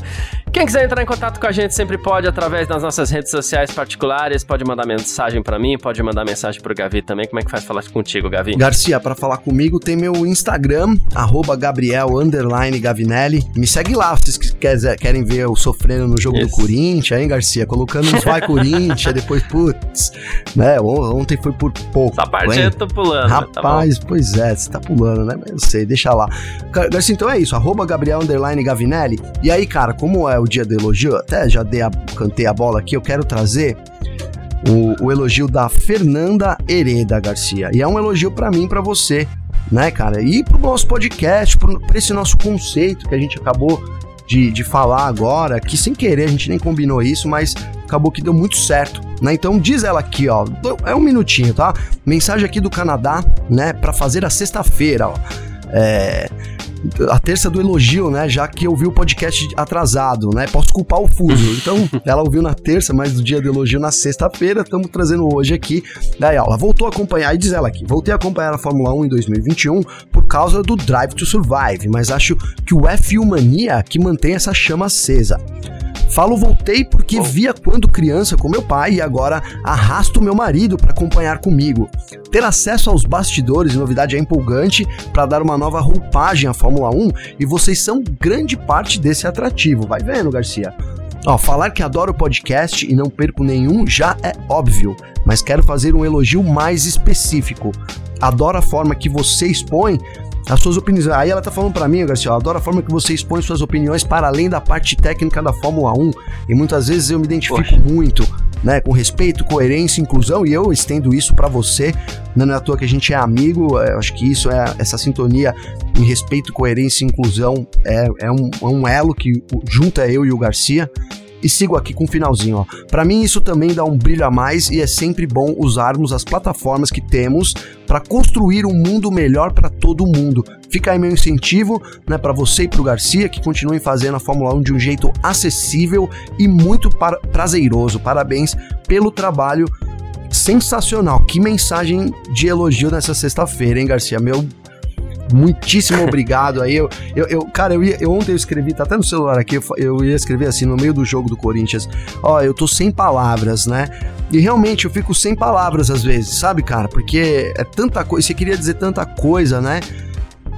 quem quiser entrar em contato com a gente sempre pode através das nossas redes sociais particulares, pode mandar mensagem para mim, pode mandar mensagem pro Gavi também. Como é que faz falar contigo, Gavi? Garcia, para falar comigo tem meu Instagram, Gabriel Gavinelli. Me segue lá, se vocês querem ver eu sofrendo no jogo Isso. do Corinthians, hein, Garcia? Colocando uns vai Corinthians, depois, putz, né? Ontem foi por pouco. Essa parte eu tô pulando. Tá Rapaz, tá pois é, você tá pulando, né? Eu sei, deixa lá. Garcia, então é isso, Gabriel Gavinelli. E aí, cara, como é o dia do elogio, até já dei a, cantei a bola aqui, eu quero trazer o, o elogio da Fernanda Hereda Garcia. E é um elogio para mim, para você, né, cara? E pro nosso podcast, pro, pra esse nosso conceito que a gente acabou de, de falar agora, que sem querer a gente nem combinou isso, mas acabou que deu muito certo, né? Então diz ela aqui, ó, é um minutinho, tá? Mensagem aqui do Canadá, né, para fazer a sexta-feira, ó. É, a terça do elogio, né? Já que eu vi o podcast atrasado, né? Posso culpar o fuso. Então, ela ouviu na terça, mas do dia do elogio na sexta-feira. Estamos trazendo hoje aqui. Daí, ela voltou a acompanhar, e diz ela aqui: voltei a acompanhar a Fórmula 1 em 2021 por causa do Drive to Survive, mas acho que o F1 Mania que mantém essa chama acesa. Falo voltei porque via quando criança com meu pai e agora arrasto meu marido para acompanhar comigo. Ter acesso aos bastidores e novidade é empolgante para dar uma nova roupagem à Fórmula 1 e vocês são grande parte desse atrativo. Vai vendo, Garcia. Ó, falar que adoro podcast e não perco nenhum já é óbvio, mas quero fazer um elogio mais específico. Adoro a forma que você expõe as suas opiniões. Aí ela tá falando para mim, Garcia, eu adoro a forma que você expõe suas opiniões para além da parte técnica da Fórmula 1. E muitas vezes eu me identifico Poxa. muito, né, com respeito, coerência, inclusão, e eu estendo isso para você. Não é à toa que a gente é amigo, é, eu acho que isso é essa sintonia em respeito, coerência e inclusão é, é, um, é um elo que junta eu e o Garcia e sigo aqui com um finalzinho, ó. Para mim isso também dá um brilho a mais e é sempre bom usarmos as plataformas que temos para construir um mundo melhor para todo mundo. Fica aí meu incentivo, né, para você e para o Garcia que continuem fazendo a Fórmula 1 de um jeito acessível e muito prazeroso. Parabéns pelo trabalho sensacional. Que mensagem de elogio nessa sexta-feira, hein, Garcia? Meu muitíssimo obrigado aí. Eu, eu, eu, cara, eu, ia, eu ontem eu escrevi, tá até no celular aqui, eu, ia escrever assim no meio do jogo do Corinthians. Ó, eu tô sem palavras, né? E realmente eu fico sem palavras às vezes, sabe, cara? Porque é tanta coisa, você queria dizer tanta coisa, né?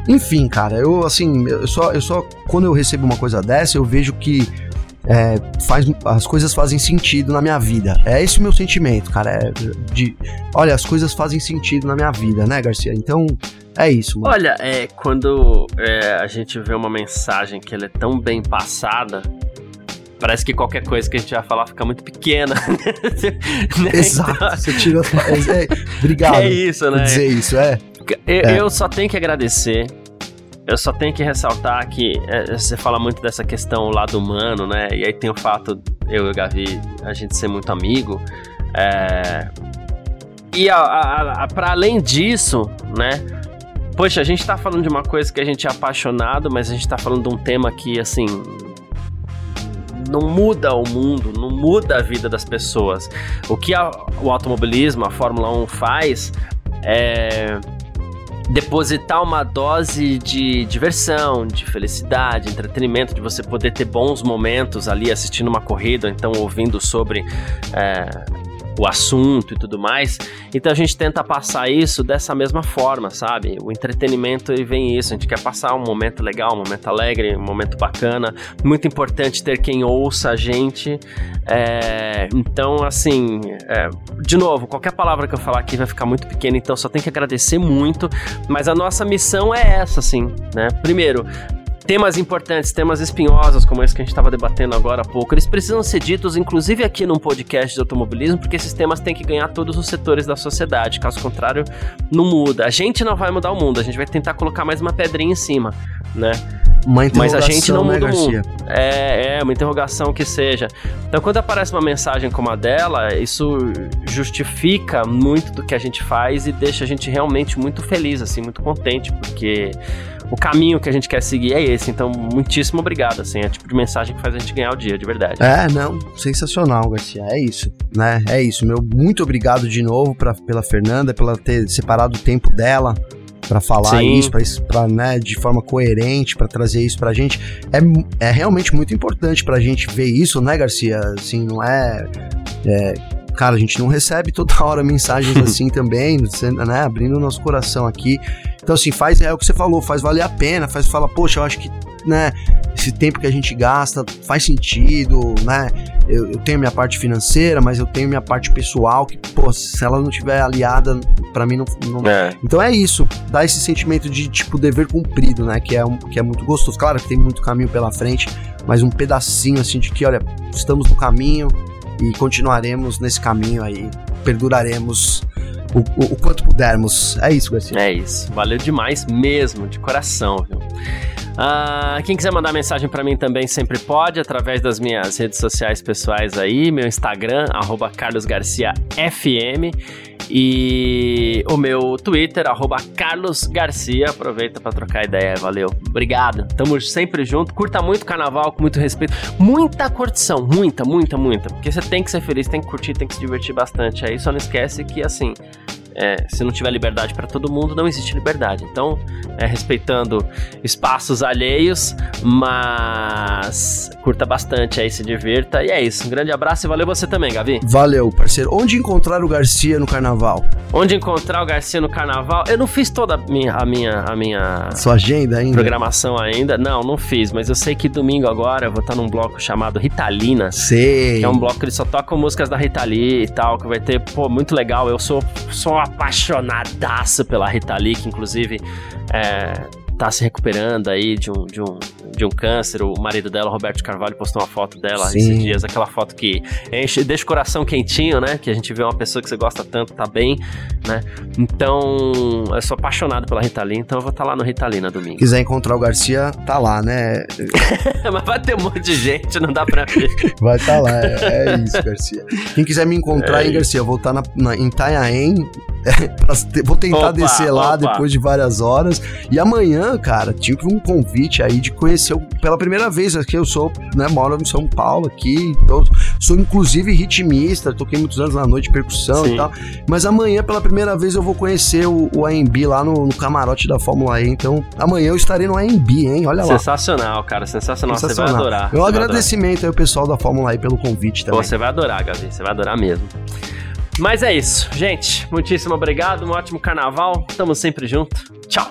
Enfim, cara, eu assim, eu só, eu só quando eu recebo uma coisa dessa, eu vejo que é, faz, as coisas fazem sentido na minha vida. É esse o meu sentimento, cara. É de, olha, as coisas fazem sentido na minha vida, né, Garcia? Então, é isso, mano. Olha, é, quando é, a gente vê uma mensagem que ela é tão bem passada, parece que qualquer coisa que a gente vai falar fica muito pequena. né? Exato. Então, você tirou. É, é, obrigado. É isso, né? dizer isso, é. Eu, é. eu só tenho que agradecer. Eu só tenho que ressaltar que é, você fala muito dessa questão lado humano, né? E aí tem o fato, eu e o Gavi, a gente ser muito amigo. É... E a, a, a, para além disso, né? Poxa, a gente tá falando de uma coisa que a gente é apaixonado, mas a gente tá falando de um tema que, assim, não muda o mundo, não muda a vida das pessoas. O que a, o automobilismo, a Fórmula 1 faz é depositar uma dose de diversão, de felicidade, entretenimento, de você poder ter bons momentos ali assistindo uma corrida, então ouvindo sobre é, o assunto e tudo mais. Então a gente tenta passar isso dessa mesma forma, sabe? O entretenimento vem isso, a gente quer passar um momento legal, um momento alegre, um momento bacana. Muito importante ter quem ouça a gente. É, então, assim, é, de novo, qualquer palavra que eu falar aqui vai ficar muito pequena, então só tem que agradecer muito. Mas a nossa missão é essa, assim, né? Primeiro, temas importantes, temas espinhosos, como esse que a gente estava debatendo agora há pouco, eles precisam ser ditos, inclusive aqui num podcast de automobilismo, porque esses temas têm que ganhar todos os setores da sociedade. Caso contrário, não muda. A gente não vai mudar o mundo, a gente vai tentar colocar mais uma pedrinha em cima, né? Mas a gente não muda né, mundo. É, é, uma interrogação que seja. Então, quando aparece uma mensagem como a dela, isso justifica muito do que a gente faz e deixa a gente realmente muito feliz, assim, muito contente, porque o caminho que a gente quer seguir é esse. Então, muitíssimo obrigado, assim, é o tipo de mensagem que faz a gente ganhar o dia, de verdade. É, não, sensacional, Garcia, é isso, né? É isso, meu muito obrigado de novo pra, pela Fernanda, pela ter separado o tempo dela para falar Sim. isso, para né, de forma coerente, para trazer isso pra gente. É, é realmente muito importante pra gente ver isso, né, Garcia? Assim, não é, é cara, a gente não recebe toda hora mensagens assim também, né, abrindo o nosso coração aqui. Então, assim, faz, é o que você falou, faz valer a pena, faz falar, poxa, eu acho que, né, esse tempo que a gente gasta faz sentido, né? Eu, eu tenho minha parte financeira, mas eu tenho minha parte pessoal, que, pô, se ela não tiver aliada, para mim não. não... É. Então é isso, dá esse sentimento de, tipo, dever cumprido, né? Que é, um, que é muito gostoso. Claro que tem muito caminho pela frente, mas um pedacinho, assim, de que, olha, estamos no caminho e continuaremos nesse caminho aí, perduraremos o, o, quanto pudermos. É isso, Garcia. É isso. Valeu demais mesmo, de coração, viu? Uh, quem quiser mandar mensagem para mim também sempre pode, através das minhas redes sociais pessoais aí, meu Instagram, arroba carlosgarciafm e o meu Twitter, arroba carlosgarcia. Aproveita para trocar ideia, valeu. Obrigado, tamo sempre junto. Curta muito o carnaval, com muito respeito. Muita curtição, muita, muita, muita. Porque você tem que ser feliz, tem que curtir, tem que se divertir bastante. Aí só não esquece que, assim, é, se não tiver liberdade para todo mundo, não existe liberdade. Então, é, respeitando espaços alheios, mas curta bastante aí, se divirta. E é isso. Um grande abraço e valeu você também, Gavi. Valeu, parceiro. Onde encontrar o Garcia no carnaval? Onde encontrar o Garcia no carnaval? Eu não fiz toda a minha, a minha, a minha sua agenda ainda. Programação ainda. Não, não fiz, mas eu sei que domingo agora eu vou estar num bloco chamado Ritalina. Sei. Que é um bloco que eles só tocam músicas da Rita Lee e tal, que vai ter, pô, muito legal. Eu sou sou apaixonadaço pela Rita Lee, que inclusive é, tá se recuperando aí de um, de um, de um câncer. O marido dela, Roberto Carvalho, postou uma foto dela Sim. esses dias, aquela foto que enche, deixa o coração quentinho, né? Que a gente vê uma pessoa que você gosta tanto, tá bem, né? Então, eu sou apaixonado pela Rita Lee, então eu vou estar tá lá no Rita Lee na domingo. Quiser encontrar o Garcia, tá lá, né? Mas vai ter um monte de gente, não dá pra ver. vai estar tá lá, é, é, isso, Garcia. Quem quiser me encontrar, é hein, Garcia, vou estar tá na, na, em Itanhaém, vou tentar opa, descer lá opa. depois de várias horas. E amanhã, cara, tive um convite aí de conhecer pela primeira vez aqui. Eu sou, né, moro em São Paulo aqui. Eu sou inclusive ritmista, toquei muitos anos na noite de percussão Sim. e tal. Mas amanhã, pela primeira vez, eu vou conhecer o, o AMB lá no, no, camarote da Fórmula E. Então, amanhã eu estarei no AMB, hein? Olha lá. Sensacional, cara. Sensacional. Sensacional. Você vai adorar. Meu agradecimento aí ao pessoal da Fórmula E pelo convite também. Pô, você vai adorar, Gavi. Você vai adorar mesmo. Mas é isso, gente. Muitíssimo obrigado, um ótimo carnaval. Tamo sempre junto. Tchau.